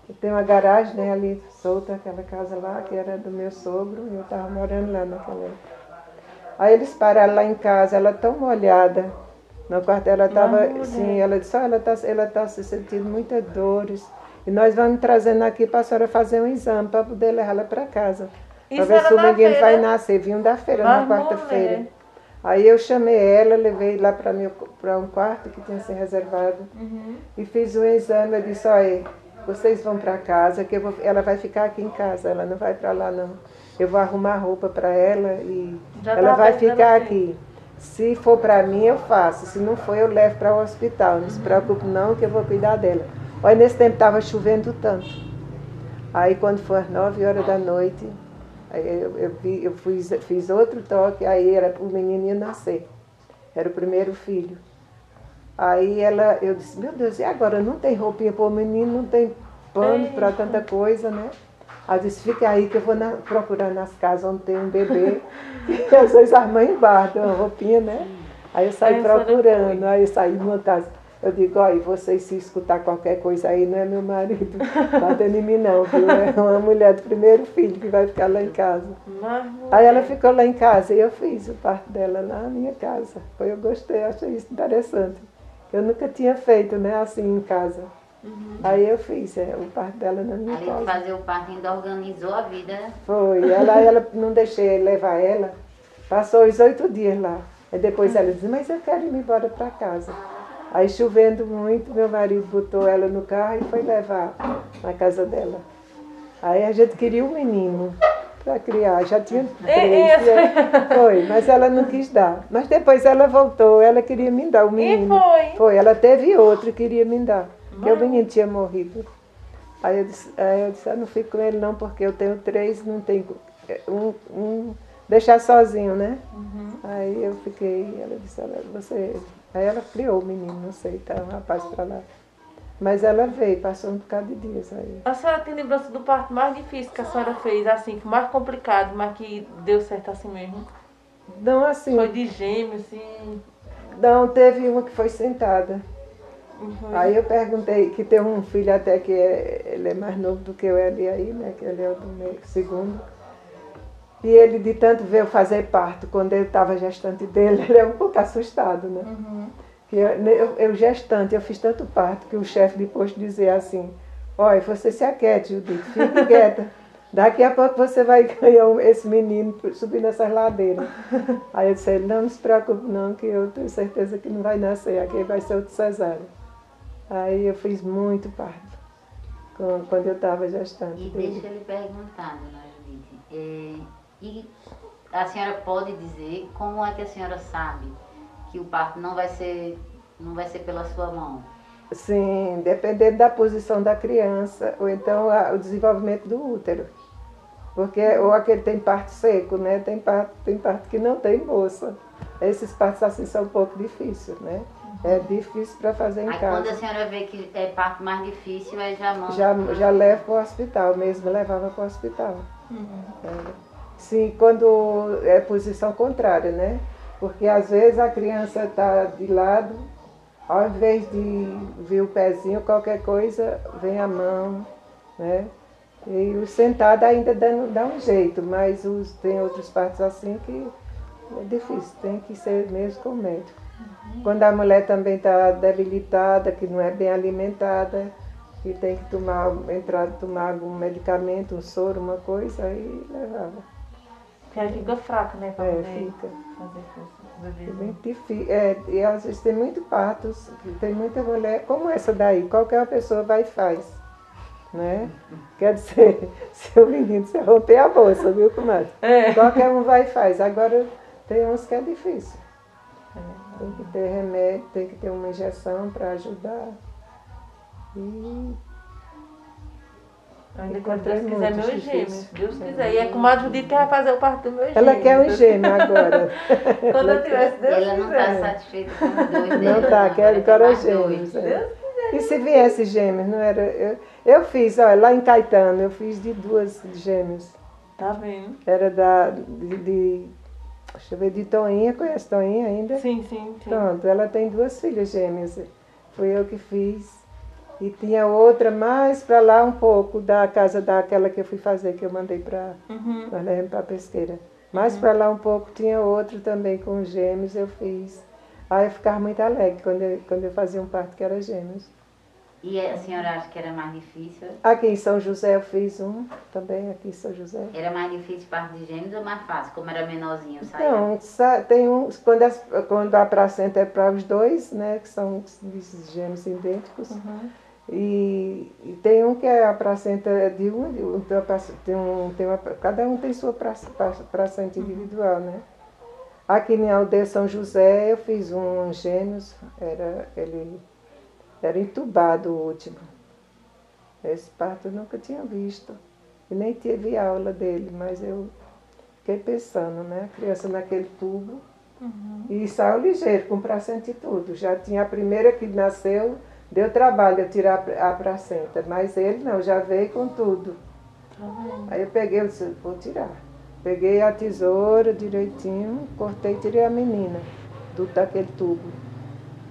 que tem uma garagem né, ali solta, aquela casa lá, que era do meu sogro, e eu estava morando lá naquela época. Aí eles pararam lá em casa, ela tão molhada. No quarto ela estava, sim, ela disse, "Ó, ela está ela tá se sentindo muitas dores. E nós vamos trazendo aqui para a senhora fazer um exame para poder levá-la para casa. Para ver se o menino feira? vai nascer. Vinham da feira na quarta-feira. Aí eu chamei ela, levei lá para um quarto que tinha sido reservado Uhum. e fiz o exame. Eu disse, olha, vocês vão para casa, que eu vou, ela vai ficar aqui em casa, ela não vai para lá não. Eu vou arrumar roupa para ela e Já ela tá vai ficar aqui. Se for para mim, eu faço. Se não for, eu levo para o hospital. Não se preocupe não, que eu vou cuidar dela. Olha, nesse tempo estava chovendo tanto. Aí quando foi às 9 horas da noite, eu, eu, eu fiz, fiz outro toque, aí era o menino ia nascer. Era o primeiro filho. Aí ela, eu disse, meu Deus, e agora? Não tem roupinha para o menino, não tem pano para tanta coisa, né? Aí eu disse, fica aí que eu vou na- procurar nas casas onde tem um bebê. e às vezes as mães embarcam uma roupinha, né? Aí eu saí Aí a procurando, aí eu saí numa casa. Eu digo, olha, vocês se escutar qualquer coisa aí, não é meu marido batendo em mim não, viu? É uma mulher do primeiro filho que vai ficar lá em casa. Aí ela ficou lá em casa e eu fiz o parto dela lá na minha casa. Foi, eu gostei, achei isso interessante. Eu nunca tinha feito, né, assim em casa. Aí eu fiz é, o parto dela na minha Além de casa. fazer o parto, ainda organizou a vida. né? Foi. Ela, ela não deixei levar ela. Passou os oito dias lá. Aí depois ela disse, mas eu quero ir embora para casa. Aí chovendo muito, meu marido botou ela no carro e foi levar na casa dela. Aí a gente queria um menino para criar, já tinha três. né? Foi, mas ela não quis dar. Mas depois ela voltou, ela queria me dar o menino. foi? Foi, ela teve outro e queria me dar. Porque o menino tinha morrido. Aí eu disse, aí eu disse, eu não fico com ele não, porque eu tenho três, não tenho um, um deixar sozinho, né? Aí eu fiquei, ela disse, ela, você. Aí ela criou o menino, não sei, tá um rapaz pra lá. Mas ela veio, passou um bocado de dias aí. A senhora tem lembrança do parto mais difícil que a senhora fez, assim, que mais complicado, mas que deu certo assim mesmo? Não, assim, Foi de gêmeo, assim. não, teve uma que foi sentada. Uhum. Aí eu perguntei, que tem um filho até que é, ele é mais novo do que eu ele aí, né? Que ele é o do meio, segundo. E ele, de tanto eu fazer parto, quando eu estava gestante dele, ele é um pouco assustado, né? Que eu, eu, eu gestante, eu fiz tanto parto que o chefe de posto dizia assim, olha, você se aquiete, Judite, fique quieta. Daqui a pouco você vai ganhar esse menino subindo essas ladeiras. Aí eu disse, não, não se preocupe não, que eu tenho certeza que não vai nascer, aqui vai ser outro cesárea. Aí eu fiz muito parto, com- quando eu estava gestante E deixa ele perguntar, dona Judite. é, e a senhora pode dizer como é que a senhora sabe que o parto não vai ser, não vai ser pela sua mão? Sim, dependendo da posição da criança, ou então a- o desenvolvimento do útero. Porque ou aquele tem parto seco, né? Tem parto, tem parto que não tem bolsa. Esses partos assim são um pouco difíceis, né? É difícil para fazer em Aí quando a casa. senhora vê que é parto mais difícil, aí já manda. Já, já levo para o hospital, mesmo levava para o hospital. É. Sim, quando é posição contrária, né? Porque às vezes a criança está de lado, ao invés de vir o pezinho, qualquer coisa, vem a mão, né? E o sentado ainda dá, dá um jeito, mas os, tem outros partos assim que é difícil, tem que ser mesmo com o médico. Quando a mulher também está debilitada, que não é bem alimentada, que tem que tomar, entrar, tomar algum medicamento, um soro, uma coisa, aí levava. Que aí fica fraca, né? Pra É, fica. fazer força. É bem difícil. É, e às vezes tem muito partos, tem muita mulher, como essa daí, qualquer pessoa vai e faz. Né? Quer dizer, se o menino se romper a bolsa, viu, comadre? É. Qualquer um vai e faz. Agora tem uns que é difícil. Tem que ter remédio, tem que ter uma injeção para ajudar. E Ainda quando Deus quiser, difíceis. gêmeos. Deus quiser. E é com a Judite que vai fazer o parto do meu gêmeo. Ela quer um gêmeo agora. Quando eu tivesse, Deus Ela não está quiser. satisfeita com os dois Não dela, tá, quero ela agora tem mais gêmeos. dois. é. E se viesse gêmeos, não era. Eu, eu fiz, olha, lá em Caetano, eu fiz de duas gêmeos. Tá vendo? Era da. De, de- deixa eu ver, de Toinha, conhece Toinha ainda? Sim, sim, sim. Pronto, ela tem duas filhas gêmeas. Fui eu que fiz. E tinha outra mais para lá um pouco da casa daquela que eu fui fazer, que eu mandei para Uhum. para pesqueira. Mais para lá um pouco tinha outro também com gêmeos, eu fiz. Aí eu ficava muito alegre quando eu, quando eu fazia um parto que era gêmeos. E a senhora acha que era mais difícil? Aqui em São José eu fiz um também, aqui em São José. Era mais difícil parto de gêmeos ou mais fácil? Como era menorzinho, saía? Não, tem um, quando, as, quando a placenta é para os dois, né, que são os gêmeos idênticos, Uhum. E, e tem um que é a placenta de um, um, tem um, tem uma, cada um tem sua placenta individual, né? Aqui na aldeia São José eu fiz um gêmeos, era, ele era entubado o último. Esse parto eu nunca tinha visto. E nem tive aula dele, mas eu fiquei pensando, né? A criança naquele tubo. E saiu ligeiro, com placenta e tudo. Já tinha a primeira que nasceu, deu trabalho eu tirar a placenta, mas ele não, já veio com tudo. Tá? Aí eu peguei, eu disse, vou tirar. Peguei a tesoura direitinho, cortei e tirei a menina do, daquele tubo.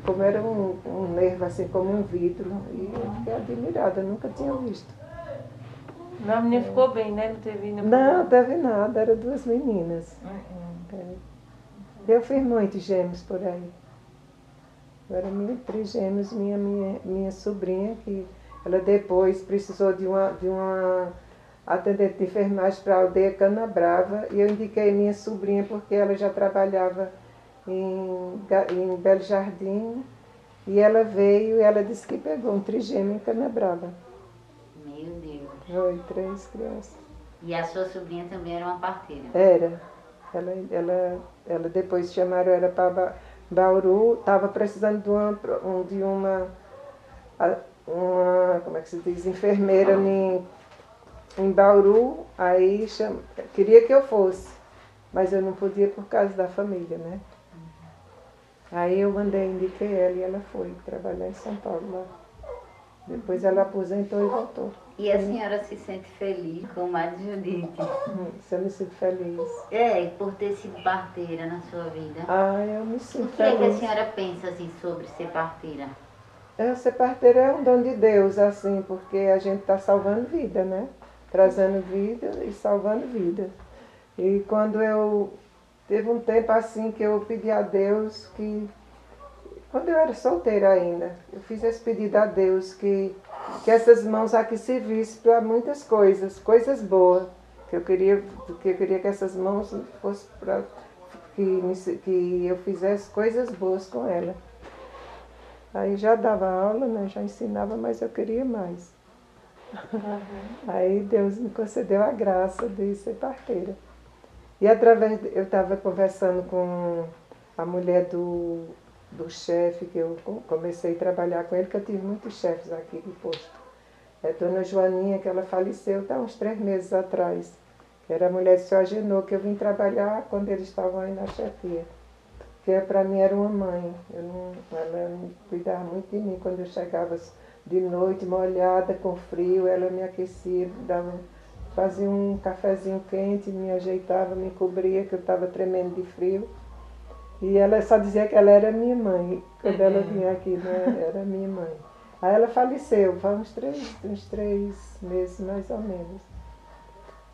Como era um, um nervo, assim, como um vidro. E eu fiquei admirada, nunca tinha visto. Não, a menina ficou bem, né? Não teve nenhum Não, teve nada, eram duas meninas. Uhum. É. Eu fiz muitos gêmeos por aí. Agora minha três gêmeos, minha, minha, minha sobrinha, que ela depois precisou de uma, de uma atendente de enfermagem para a aldeia Canabrava e eu indiquei minha sobrinha porque ela já trabalhava em, em Belo Jardim e ela veio e ela disse que pegou um trigêmeo em Canabrava. Meu Deus. Foi três crianças. E a sua sobrinha também era uma parteira? Era. Ela, ela, ela depois chamaram ela para Bauru, estava precisando de uma, um- de uma, uma, como é que se diz, enfermeira em, em Bauru, aí cham, queria que eu fosse, mas eu não podia por causa da família, né? Aí eu mandei, indiquei ela e ela foi trabalhar em São Paulo lá. Depois ela aposentou e voltou. E a senhora se sente feliz com a Judite? Isso eu me sinto feliz. É, por ter sido parteira na sua vida. Ah, eu me O sinto que é que a feliz. senhora pensa assim sobre ser parteira? É, ser parteira é um dom de Deus, assim, porque a gente está salvando vida, né? Trazendo vida e salvando vida. E quando eu. Teve um tempo assim que eu pedi a Deus que. Quando eu era solteira ainda, eu fiz esse pedido a Deus que, que essas mãos aqui servissem para muitas coisas, coisas boas. Que eu queria que, eu queria que essas mãos fossem para. Que, que eu fizesse coisas boas com ela. Aí já dava aula, né? já ensinava, mas eu queria mais. Aí Deus me concedeu a graça de ser parteira. E através, eu estava conversando com a mulher do, do chefe, que eu co- comecei a trabalhar com ele, que eu tive muitos chefes aqui de posto. É Dona Joaninha, que ela faleceu tá, uns três meses atrás. Que era a mulher do seu Agenor, que eu vim trabalhar quando eles estavam aí na chefia que para mim era uma mãe. Eu não, ela cuidava muito de mim quando eu chegava de noite, molhada, com frio, ela me aquecia, dava, fazia um cafezinho quente, me ajeitava, me cobria, que eu estava tremendo de frio. E ela só dizia que ela era minha mãe, quando ela vinha aqui, né? Era minha mãe. Aí ela faleceu, faz uns três, uns três meses mais ou menos.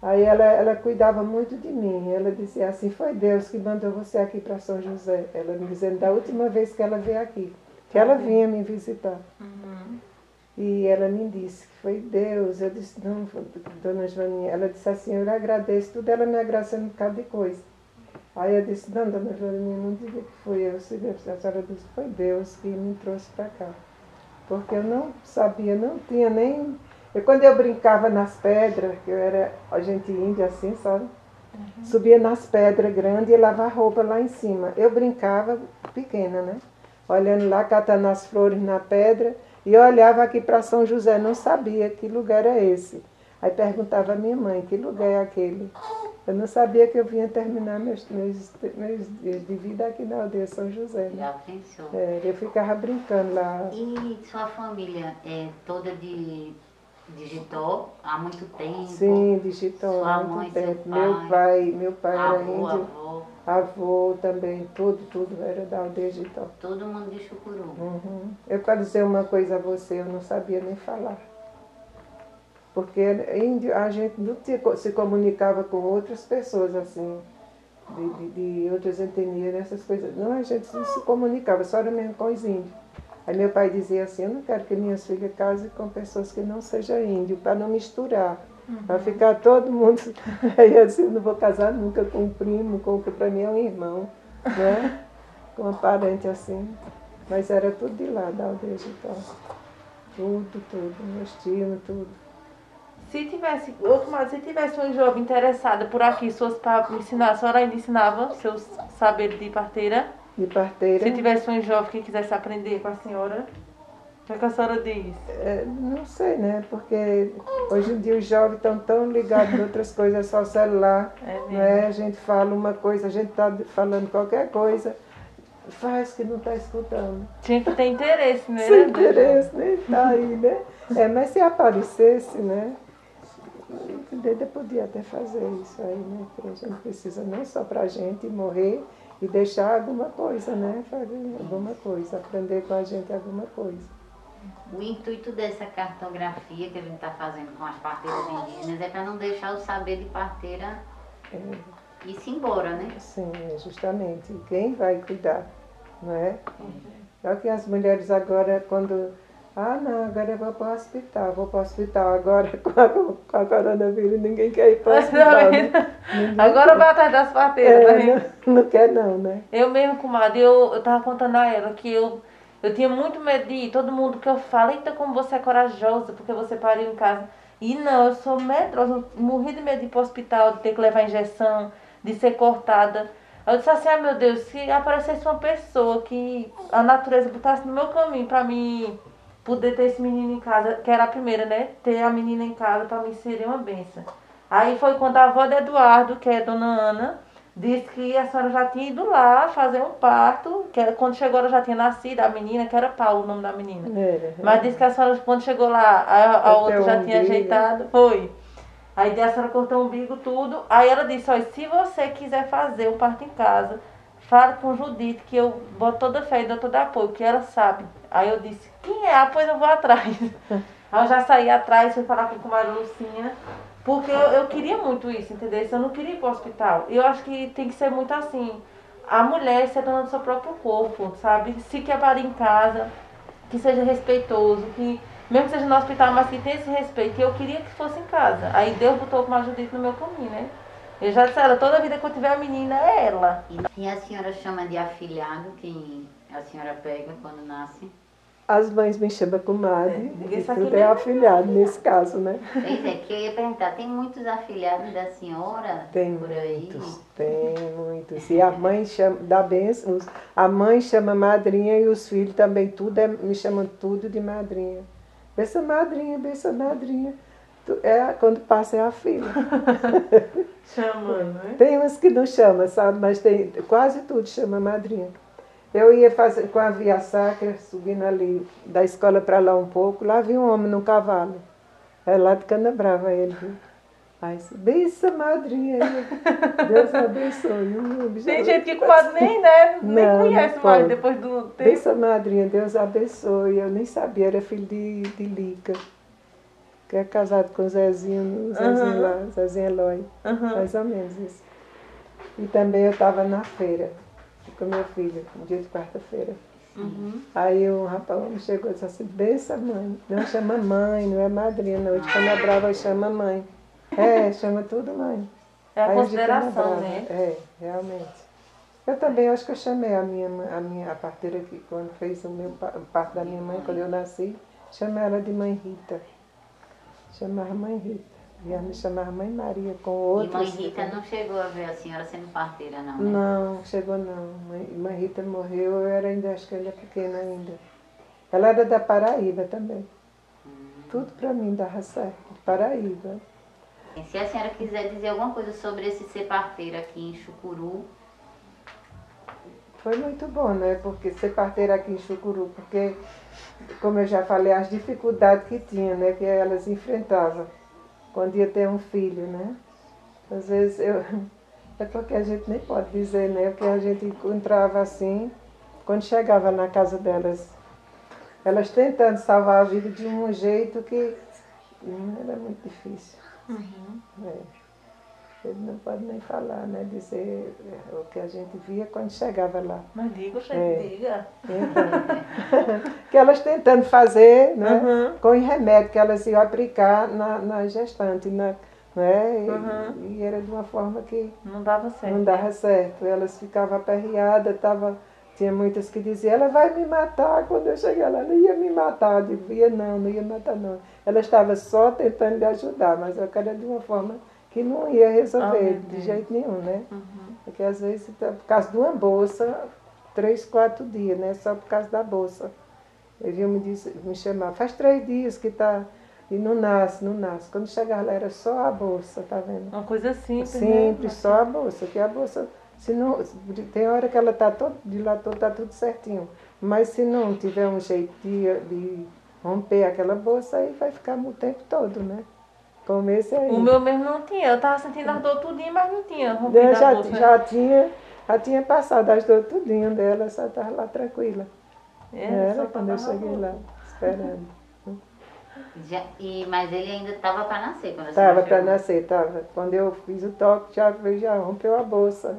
Aí ela, ela cuidava muito de mim. Ela dizia assim, foi Deus que mandou você aqui para São José. Ela me dizendo da última vez que ela veio aqui, que ela vinha me visitar. E ela me disse que foi Deus. Eu disse, não, dona Joaninha. Ela disse assim, eu lhe agradeço tudo, ela me agradecendo um bocado de coisa. Aí eu disse, não, dona Joaninha, não diga que foi eu. Se A senhora disse, foi Deus que me trouxe para cá. Porque eu não sabia, não tinha nem. Eu, quando eu brincava nas pedras, que eu era a gente índia assim, sabe? Subia nas pedras grandes e lavava roupa lá em cima. Eu brincava pequena, né? Olhando lá, catando as flores na pedra. E eu olhava aqui para São José, não sabia que lugar era esse. Aí perguntava à minha mãe, que lugar é aquele? Eu não sabia que eu vinha terminar meus, meus, meus dias de vida aqui na aldeia São José. Né? Já pensou. É, eu ficava brincando lá. E sua família é toda de Digitó há muito tempo? Sim, digitou Sua há mãe, muito seu tempo. pai, Meu pai, meu pai era avô, índio, avô, avô também, tudo, tudo era da aldeia digital. todo mundo de Chucuru. Uhum. Eu para dizer uma coisa a você, eu não sabia nem falar. Porque índio, a gente não se co- se comunicava com outras pessoas assim, de, de, de outras etnias, essas coisas. Não, a gente não se comunicava, só era mesmo com os índios. Aí meu pai dizia assim, eu não quero que minhas filhas casem com pessoas que não sejam índios, para não misturar. Para ficar todo mundo. Aí eu disse, eu não vou casar nunca com um primo, com o que para mim é um irmão, né? Com um parente assim. Mas era tudo de lá, da aldeia de Tó. Tudo, tudo, meus tios, tudo. Se tivesse, comadre, se tivesse um jovem interessado por aqui, se fosse para ensinar, a senhora ainda ensinava seus saberes de parteira? De parteira. Se tivesse um jovem que quisesse aprender com a senhora, o que, é que a senhora diz? É, não sei, né? Porque hoje em dia os jovens estão tão ligados em outras coisas, só celular. É mesmo. Não é? A gente fala uma coisa, a gente está falando qualquer coisa, faz que não está escutando. Tinha que ter interesse, né? Sem né, interesse, nem tá aí, né? É, mas se aparecesse, né? O Dede podia até fazer isso aí, né? Que a gente precisa não só pra gente morrer e deixar alguma coisa, né? Fazer alguma coisa, aprender com a gente alguma coisa. O intuito dessa cartografia que a gente está fazendo com as parteiras indígenas é para não deixar o saber de parteira É, ir-se embora, né? sim, é justamente. Quem vai cuidar, não é? Só que as mulheres agora, quando. Ah, não, agora eu vou para o hospital, vou para o hospital. Agora, com a, com a coronavírus, ninguém quer ir para o hospital. Né? Ninguém Agora quer. vai atrás das parteiras, É, vendo? não, não quer não, né? Eu mesmo, comadre, eu, eu tava contando a ela que eu, eu tinha muito medo de ir. Todo mundo que eu falo, eita, como você é corajosa, porque você pariu em casa. E não, eu sou medrosa, eu morri de medo de ir pro hospital, de ter que levar injeção, de ser cortada. Eu disse assim, ah meu Deus, se aparecesse uma pessoa que a natureza botasse no meu caminho pra mim poder ter esse menino em casa, que era a primeira, né? Ter a menina em casa pra mim seria uma benção. Aí foi quando a avó de Eduardo, que é Dona Ana, disse que a senhora já tinha ido lá fazer um parto, que era, quando chegou ela já tinha nascido, a menina, que era Paulo o nome da menina. É, Mas disse que a senhora, quando chegou lá, a, a outra já tinha ajeitado. Foi. Aí a senhora cortou o umbigo, tudo. Aí ela disse, olha, se você quiser fazer o parto em casa, fala com Judite, que eu boto toda fé e dou todo apoio, que ela sabe. Aí eu disse, quem é? Ah, pois eu vou atrás. Aí eu já saí atrás, fui falar com a comadre Lucinha, porque eu, eu queria muito isso, entendeu? Eu não queria ir pro hospital. E eu acho que tem que ser muito assim, a mulher ser dona do seu próprio corpo, sabe? Se quer parir em casa, que seja respeitoso, que mesmo que seja no hospital, mas que tenha esse respeito. E eu queria que fosse em casa. Aí Deus botou uma Judite no meu caminho, né? Eu já disse a ela, toda vida que eu tiver a menina é ela. E a senhora chama de afilhado quem a senhora pega quando nasce? As mães me chamam comadre, É, e tudo é é. afilhado nesse caso, né? Pois é, que eu ia perguntar, tem muitos afilhados da senhora Tem por aí? muitos, tem muitos. E a mãe chama, dá bênção, os- a mãe chama madrinha e os filhos também, tudo é, me chamam tudo de madrinha. Benção madrinha, benção madrinha. É, quando passa é a filha. Chamando, né? Tem uns que não chamam, sabe? Mas tem, quase tudo chama madrinha. Eu ia fazer com a via sacra, subindo ali da escola para lá um pouco, lá vi um homem num cavalo. É lá de Canabrava ele, viu? Aí, disse, benção madrinha. Deus abençoe. Tem gente que quase nem, né? Nem Não, não conhece mais depois do tempo. Benção madrinha, Deus abençoe. Eu nem sabia, era filho de, de Lica. Que é casado com o Zezinho, Zezinho Aham. lá, Zezinho Eloy. Aham. Mais ou menos isso. E também eu estava na feira com meu filho, no dia de quarta-feira. Uhum. Aí um rapaz me chegou e disse assim, benção mãe. Não chama mãe, não é madrinha, não. De Cana Brava chama mãe. É, chama tudo mãe. É a Aí de consideração, né? É, realmente. Eu também acho que eu chamei a minha, a minha a parteira que quando fez o meu pa- o parto da minha mãe, quando eu nasci, chamei ela de mãe Rita. Chamava mãe Rita. E ela me chamava mãe Maria com E outros. mãe Rita não chegou a ver a senhora sendo parteira, não, né? Não, chegou não. Mãe, mãe Rita morreu, eu era ainda, acho que ela era pequena ainda. Ela era da Paraíba também. Tudo para mim dava certo, de Paraíba. Se a senhora quiser dizer alguma coisa sobre esse ser parteiro aqui em Chucuru, Foi muito bom, né? Porque ser parteira aqui em Chucuru, porque, como eu já falei, as dificuldades que tinha, né? Que elas enfrentavam quando ia ter um filho, né? Às vezes eu. É porque a gente nem pode dizer, né? Porque a gente encontrava assim, quando chegava na casa delas, elas tentando salvar a vida de um jeito que hum, era muito difícil. É. Ele não pode nem falar, né? Dizer é, o que a gente via quando chegava lá. Mas diga, gente, É. diga. Então, que elas tentando fazer, né? Uhum. Com o remédio que elas iam aplicar na, na gestante, na, né? E, Uhum. e era de uma forma que Não dava certo. não dava certo. Elas ficavam aperreadas, tava, tinha muitas que diziam, ela vai me matar quando eu chegar lá. Não ia me matar, eu digo, ia não, não ia matar não. Ela estava só tentando lhe ajudar, mas eu era de uma forma que não ia resolver meu de jeito nenhum, né? Uhum. Porque às vezes, tá- por causa de uma bolsa, três, quatro dias, né? Só por causa da bolsa. Ele vinha me, me chamar, faz três dias que tá. E não nasce, não nasce. Quando chegar lá era só a bolsa, tá vendo? Uma coisa simples, né? Simples, só a bolsa, que a bolsa, se não, tem hora que ela tá todo, dilatou, tá tudo certinho. Mas se não tiver um jeito de, de romper aquela bolsa, aí vai ficar o tempo todo, né? Como esse aí. O meu mesmo não tinha. Eu tava sentindo as dor tudinho, mas não tinha rompido Eu a já, bolsa, né? já, tinha, já tinha passado as dores tudinho dela, só estava lá tranquila. É, Era quando eu tava cheguei lá, esperando. já, e, mas ele ainda estava para nascer quando a Estava para nascer, estava. Quando eu fiz o toque, já, já rompeu a bolsa.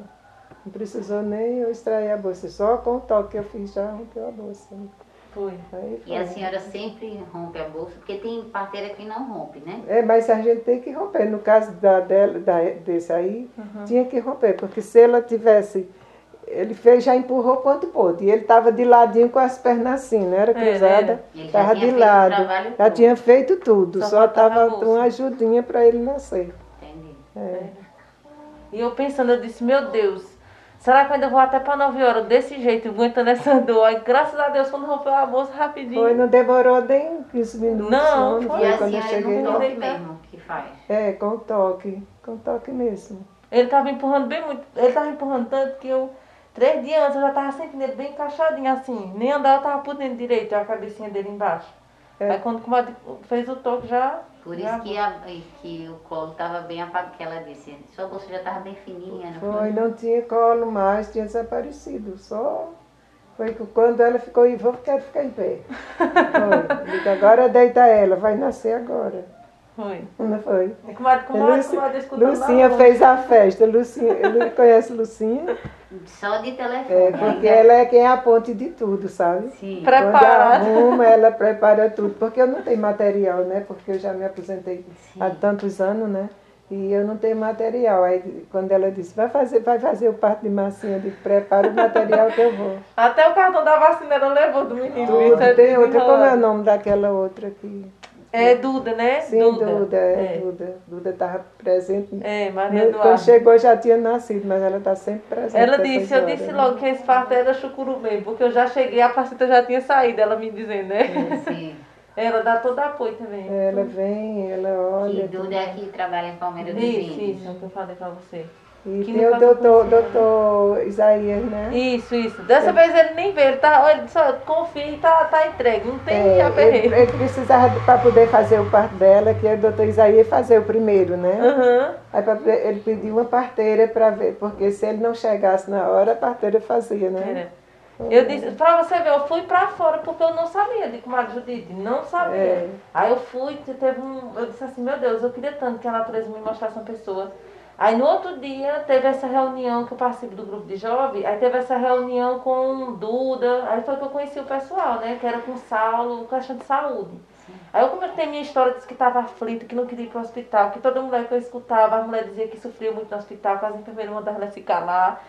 Não precisou nem eu extrair a bolsa, só com o toque que eu fiz já rompeu a bolsa. Foi. Aí E a foi. senhora sempre rompe a bolsa, porque tem parteira que não rompe, né? É, mas a gente tem que romper. No caso da, dela, da, desse aí, tinha que romper, porque se ela tivesse. Ele fez, já empurrou quanto pôde. E ele estava de ladinho com as pernas assim, não era É, cruzada. era. Já Estava tinha de lado. Já todo. tinha feito tudo. Só estava uma ajudinha para ele nascer. Entendi. É. E eu pensando, eu disse, meu Deus, será que eu ainda vou até para 9 horas desse jeito, aguentando essa dor? Aí, graças a Deus, quando rompeu a bolsa rapidinho. Foi, não demorou nem 15 minutos. Não, não, foi. E foi a quando eu é cheguei no lá. toque mesmo que faz. É, com toque. Com toque mesmo. Ele tava empurrando bem muito. Ele tava empurrando tanto que eu, três dias antes, eu já tava sentindo ele bem encaixadinho assim. Nem andar eu tava por dentro direito, a cabecinha dele embaixo. É. Aí quando o comadre fez o toque já. Por já isso que, a, que o colo estava bem apagado, que ela disse. Sua bolsa já estava bem fininha, não Foi, não tinha colo mais, tinha desaparecido. Só foi que quando ela ficou em voo, quero ficar em pé. Foi. Digo, agora deita ela, vai nascer agora. Foi. Não foi? Comadre, comadre, Luci- comadre escutando Lucinha na fez a festa. Lucinha, ele conhece Lucinha? Só de telefone. É, porque ainda. ela é quem é a ponte de tudo, sabe? Sim. Quando Preparada. arruma, ela prepara tudo. Porque eu não tenho material, né? Porque eu já me aposentei Sim. há tantos anos, né? E eu não tenho material. Aí quando ela disse, vai fazer, vai fazer o parto de massinha, eu digo, prepara o material que eu vou. Até o cartão da vacina ela levou do menino. Tudo. É Tem outra, como é o nome daquela outra aqui? É Duda, né? Sim, Duda, é, Duda. Duda estava presente. É, Maria No- Quando Eduarda. chegou já tinha nascido, mas ela está sempre presente. Ela disse, eu horas, disse né? logo que esse parto era chucuru mesmo, porque eu já cheguei, a placenta já tinha saído, ela me dizendo, né? Sim. Ela dá todo apoio também. Ela vem, ela olha. Que Duda é que trabalha em Palmeiras Isso, Índios. isso, é o que eu falei pra você. E tem o doutor, doutor Isaías, né? Isso, isso. Dessa vez ele nem veio, ele tá, olha, ele só confia e tá, tá entregue, não tem É, ele, aperreio. ele precisava, para poder fazer o parto dela, que o doutor Isaías fazer o primeiro, né? Aham. Aí pra- ele pediu uma parteira para ver, porque se ele não chegasse na hora, a parteira fazia, né? Era. Eu disse, pra você ver, eu fui pra fora porque eu não sabia de comadre Judite, não sabia. É. Aí eu fui, teve um. Eu disse assim, meu Deus, eu queria tanto que a natureza me mostrasse uma pessoa. Aí no outro dia teve essa reunião que eu participo do grupo de jovens, aí teve essa reunião com Duda, aí foi que eu conheci o pessoal, né? Que era com Saulo, questão de saúde. Aí eu comentei minha história, disse que estava aflita, que não queria ir para o hospital, que toda mulher que eu escutava, a mulher dizia que sofria muito no hospital, que as enfermeiras mandavam ela se calar.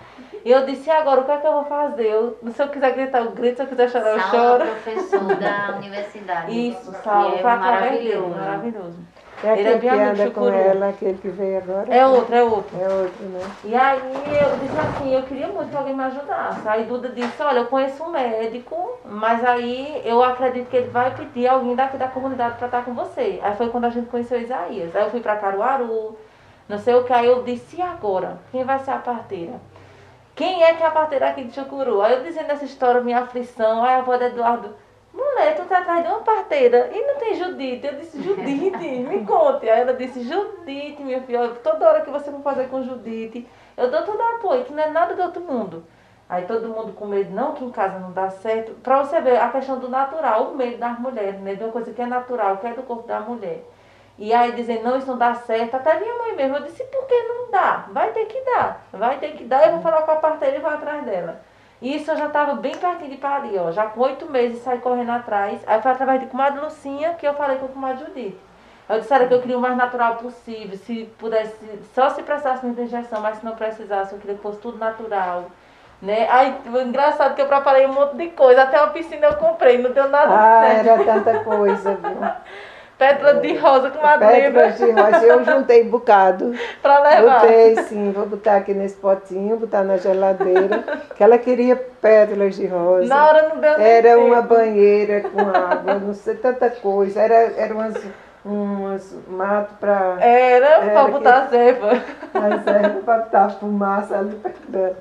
E eu disse, e agora, o que é que eu vou fazer? Eu, se eu quiser gritar, eu grito, se eu quiser chorar, eu Saulo, choro. professor da universidade. Isso, Saulo, é maravilhoso, maravilhoso. É é aquele que anda com ela, aquele que veio agora? É outro, é outro. É outro, né? E aí eu disse assim, eu queria muito que alguém me ajudasse. Aí Duda disse, olha, eu conheço um médico, mas aí eu acredito que ele vai pedir alguém daqui da comunidade para estar com você. Aí foi quando a gente conheceu Isaías. Aí eu fui para Caruaru, não sei o que, aí eu disse, e agora? Quem vai ser a parteira? Quem é que é a parteira aqui de Chucuru? Aí eu dizendo essa história, minha aflição, aí a avó do Eduardo, tu tá atrás de uma parteira e não tem Judite. Eu disse, Judite, me conte. Aí ela disse, Judite, minha filha, toda hora que você for fazer com Judite, eu dou todo o apoio, que não é nada do outro mundo. Aí todo mundo com medo, não, que em casa não dá certo. Pra você ver a questão do natural, o medo das mulheres, né? De uma coisa que é natural, que é do corpo da mulher. E aí dizendo, não, isso não dá certo. Até minha mãe mesmo, eu disse, por que não dá? Vai ter que dar, vai ter que dar. Eu vou falar com a parteira e vou atrás dela. Isso eu já estava bem pertinho de parir, ó. Já com oito meses saí correndo atrás. Aí foi através de comadre Lucinha que eu falei com a comadre Judite. Eu disse que eu queria o mais natural possível, se pudesse, só se precisasse muita injeção, mas se não precisasse, eu queria que fosse tudo natural. Né? Aí, engraçado que eu preparei um monte de coisa, até uma piscina eu comprei, não deu nada Ah, certo. era tanta coisa, viu? Pétala de rosa com uma Pétalas de rosa, eu juntei um bocado. pra levar. Botei sim, vou botar aqui nesse potinho, botar na geladeira. Que ela queria pétalas de rosa. Na hora não deu Era tempo. uma banheira com água, não sei, tanta coisa. Era, era umas, umas mato para Era, Era que- botar a ceva. Mas era para botar fumaça ali perto.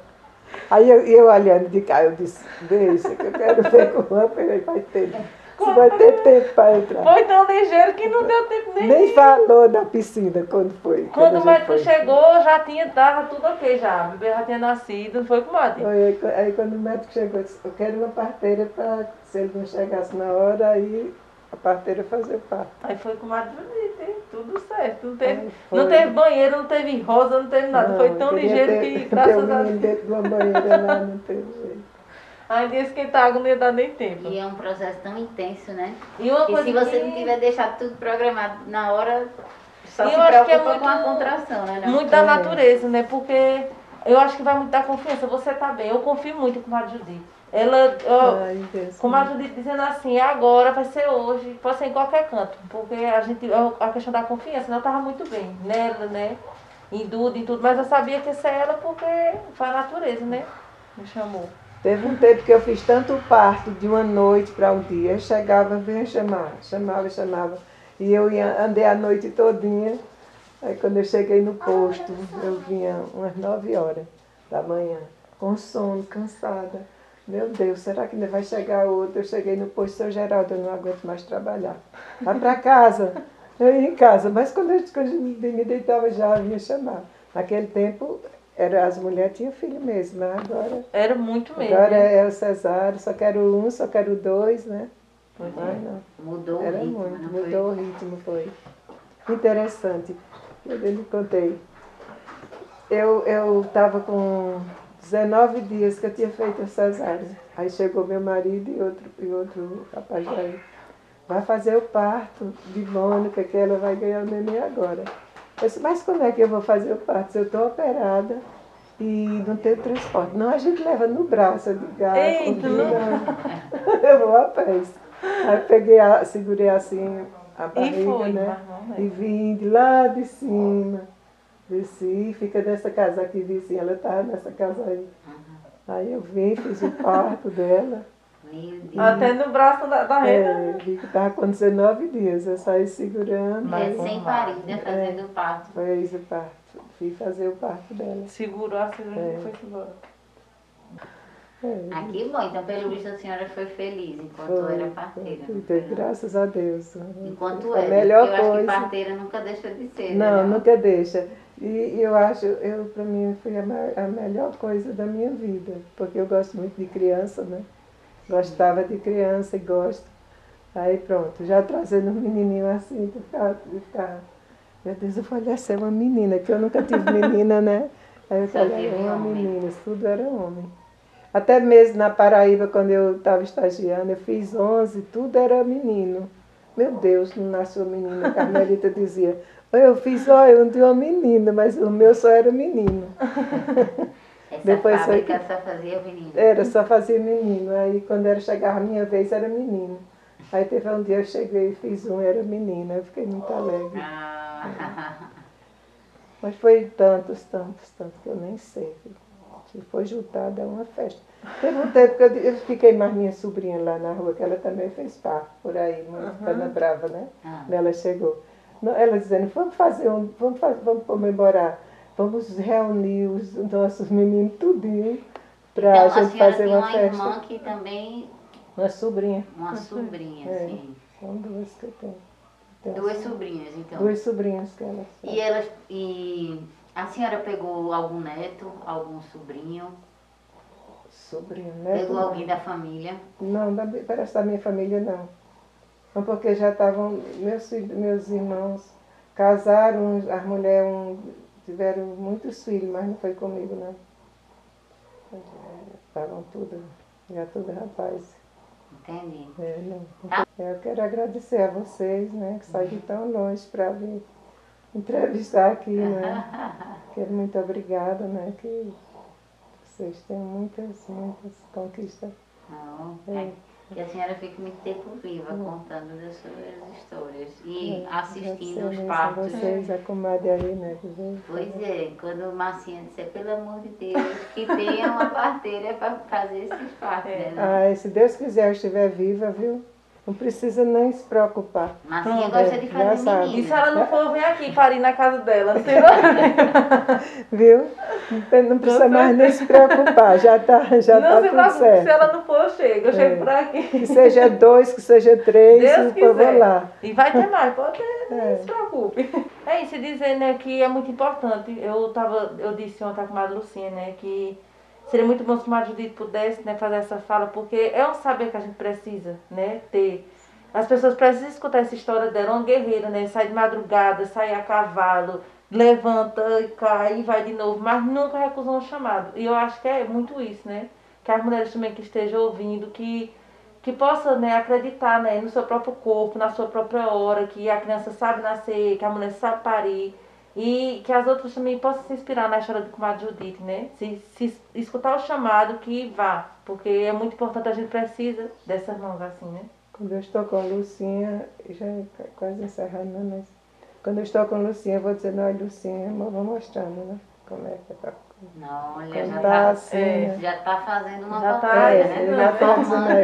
Aí eu, eu olhando de cá, eu disse, deixa que eu quero ver como a vai ter. Se vai ter tempo para entrar. Foi tão ligeiro que não deu tempo nem. Nem falou da piscina quando foi. Quando a o médico foi. chegou, já tinha, tava tudo ok já. O bebê já tinha nascido, foi com o Foi, Aí, aí quando o médico chegou, eu disse, eu quero uma parteira para, se ele não chegasse na hora, aí a parteira fazer parte. Aí foi com o hein? tudo certo. Não teve, foi. não teve banheiro, não teve rosa, não teve nada. foi Não, tão eu queria ligeiro ter- que, graças a Deus, dentro de uma banheira lá, não teve jeito. Ainda ia esquentar água, não ia dar nem tempo. E é um processo tão intenso, né? E uma E coisa se você que- não tiver deixado tudo programado na hora, só E se eu acho que é muito- com a contração, né? não? Muito da É. natureza, né? Porque eu acho que vai muito da confiança. Você tá bem. Eu confio muito com a Judite. Ela, eu, Deus. como a Judite dizendo assim, é agora, vai ser hoje, pode ser em qualquer canto. Porque a gente, a questão da confiança, né? eu tava muito bem nela, né? Em tudo, em tudo. Mas eu sabia que ia ser ela porque foi a natureza, né? Me chamou. Teve um tempo que eu fiz tanto parto de uma noite para um dia, eu chegava, vinha chamar, chamava, chamava. E eu ia, andei a noite todinha. Aí quando eu cheguei no posto, eu vinha umas nove horas da manhã, com sono, cansada. Meu Deus, será que ainda vai chegar outro? Eu cheguei no posto, seu Geraldo, eu não aguento mais trabalhar. Vai para casa. Eu ia em casa, mas quando eu, quando eu me deitava já, vinha chamar. Naquele tempo, era, as mulheres tinham filho mesmo, mas agora... Era muito mesmo. Agora né? é o cesárea, só quero um, só quero dois, né? Pois é. Ai, não. Mudou Era o ritmo, muito, mudou o ritmo, foi. Interessante. Eu lhe contei. Eu eu estava com 19 dias que eu tinha feito a cesárea. Aí chegou meu marido e outro, e outro rapaz aí. Vai fazer o parto de Mônica, que ela vai ganhar o neném agora. Eu disse, mas como é que eu vou fazer o parto? Se eu estou operada e não tenho transporte. Não, a gente leva no braço, eu digo, ah, Eita, não. Eu vou a pés. Aí peguei, a, segurei assim a barriga, E foi, né? E vim de lá de cima. Desci, fica nessa casa aqui vizinha, ela estava nessa casa aí. Aí eu vim, fiz o parto dela. Meu Deus. Até no braço da, da renda. É, vi que estava com 19 dias. Eu saí segurando, Mas Recém vamos lá. parida, fazendo parto. fez o parto. Fui fazer o parto dela. Segurou a cirurgia É. e foi embora. É, Aqui, bom, então pelo visto a senhora foi feliz enquanto foi, era parteira. foi, foi, graças a Deus. Enquanto a era. melhor porque eu acho que coisa. parteira nunca deixa de ser. Não, né? nunca deixa. E eu acho, eu para mim foi a, a melhor coisa da minha vida, porque eu gosto muito de criança, né? Gostava de criança e gosto. Aí pronto, já trazendo um menininho assim, de ficar, de ficar, meu Deus, eu falei, essa é uma menina, que eu nunca tive menina, né? Aí eu falei, é uma menina, tudo era homem. Até mesmo na Paraíba, quando eu estava estagiando, eu fiz 11, tudo era menino. Meu Deus, não nasceu menina. A Carmelita dizia, eu fiz, olha, um de uma menina, mas o meu só era menino. Essa Depois foi fábrica só fazia menino. Era, só fazia menino. Aí quando era chegava a minha vez, era menino. Aí teve um dia eu cheguei e fiz um, era menina, eu fiquei muito alegre. Ah. Mas foi tantos, tantos, tantos que eu nem sei. Se foi juntado é uma festa. Teve um tempo que eu, eu fiquei mais minha sobrinha lá na rua, que ela também fez parte por aí, muito uhum. Brava, né? Ah. Ela chegou. Ela dizendo, vamos fazer um, vamos, fazer, vamos comemorar, vamos reunir os nossos meninos tudinho para então, a gente fazer uma, uma festa. irmã que também. Uma sobrinha. Uma sobrinha, É, sim. São duas que eu tenho. Tenho Duas assim, sobrinhas, então. Duas sobrinhas que elas E elas. E a senhora pegou algum neto, algum sobrinho? Sobrinho, né? Pegou alguém da família? Não, da, parece da minha família não. Não, porque já estavam, meus, meus irmãos casaram, as mulheres um, tiveram muitos filhos, mas não foi comigo não. Estavam tudo, já tudo rapaz. Entendi. É, não. Tá. Eu quero agradecer a vocês, né, que saíram tão longe para vir entrevistar aqui, né. Quero muito obrigada, né, que vocês têm muitas, muitas conquistas. Não, É. é. Que a senhora fique muito tempo viva contando das suas histórias e assistindo os partos. vocês, a comadre aí, né, veio. Pois é, quando o Marcinha disser, pelo amor de Deus, que tenha uma parteira para fazer esses partos. É. Né? Ah, se Deus quiser eu estiver viva, viu? Não precisa nem se preocupar. Marcinha gosta é, de fazer sabe. E se menino. ela não for, vem aqui parir na casa dela. Não tem. Viu? Não Não precisa mais nem se preocupar, já está já não tá se tudo preocupe, se certo. ela não for, eu chego. Eu chego É. por aqui. Que seja dois, que seja três, Deus povo quiser. lá. E vai ter mais, pode ter, É. não se preocupe. É isso, dizer né, que é muito importante. Eu, tava, eu disse ontem com a Lucinha, né, que seria muito bom se a Judite pudesse né, fazer essa fala, porque é um saber que a gente precisa né, ter. As pessoas precisam escutar essa história dela, uma guerreira, né? Sai de madrugada, sai a cavalo, levanta e cai e vai de novo, mas nunca recusou um chamado. E eu acho que é muito isso, né? Que as mulheres também que estejam ouvindo, que que possa né, acreditar né, no seu próprio corpo, na sua própria hora, que a criança sabe nascer, que a mulher sabe parir. E que as outras também possam se inspirar na história do comadre Judite, né? Se, se escutar o chamado, que vá. Porque é muito importante, a gente precisa dessas mãos assim, né? Quando eu estou com a Lucinha, já é quase encerrando, né? Mas quando eu estou com a Lucinha, eu vou dizendo, olha, Lucinha, eu vou mostrando, né? Como é que é pra Não, olha, já contar tá, assim, é. né? já tá fazendo uma Já tá, batalha, É, né? ele Não, já é tá tá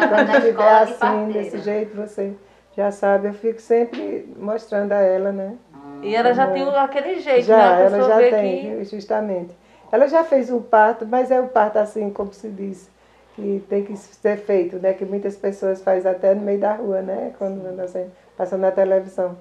quando de assim, desse jeito, você já sabe, eu fico sempre mostrando a ela, né? E ela já Uhum. tem aquele jeito, já, né? Ela já tem, que... justamente. Ela já fez um parto, mas é um parto assim, como se diz, que tem que ser feito, né? Que muitas pessoas fazem até no meio da rua, né? Quando assim, passa na televisão.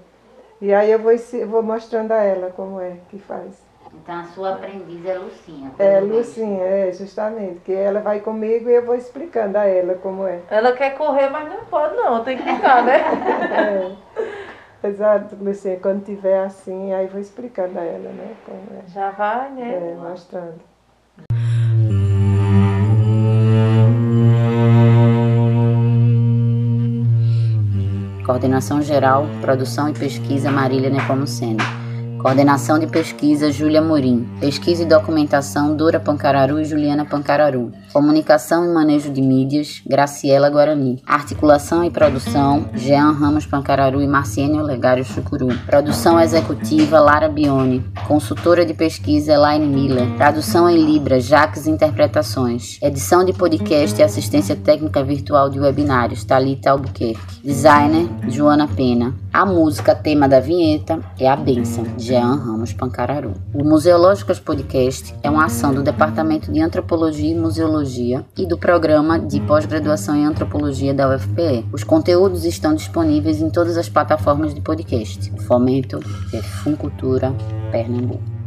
E aí eu vou, vou mostrando a ela como é que faz. Então a sua aprendiz é Lucinha. É. Lucinha, é, justamente. Que ela vai comigo e eu vou explicando a ela como é. Ela quer correr, mas não pode não, tem que ficar, né? É. Exato, Lucinha, quando tiver assim, aí vou explicando a ela, né? Como é. Já vai, né? É, mostrando. Coordenação geral, produção e pesquisa Marília Nepomuceno. Coordenação de pesquisa Júlia Morim. Pesquisa e documentação Dora Pancararu e Juliana Pancararu. Comunicação e manejo de mídias Graciela Guarani. Articulação e produção Jean Ramos Pancararu e Marciene Olegário Chucuru. Produção executiva Lara Bione. Consultora de pesquisa Elaine Miller. Tradução em Libras Jaques Interpretações. Edição de podcast e assistência técnica virtual de webinários Thalita Albuquerque. Designer Joana Pena. A música tema da vinheta é A Benção, de Jean Ramos Pancararu. O Museológicas Podcast é uma ação do Departamento de Antropologia e Museologia e do Programa de Pós-Graduação em Antropologia da UFPE. Os conteúdos estão disponíveis em todas as plataformas de podcast. Fomento é Funcultura Pernambuco.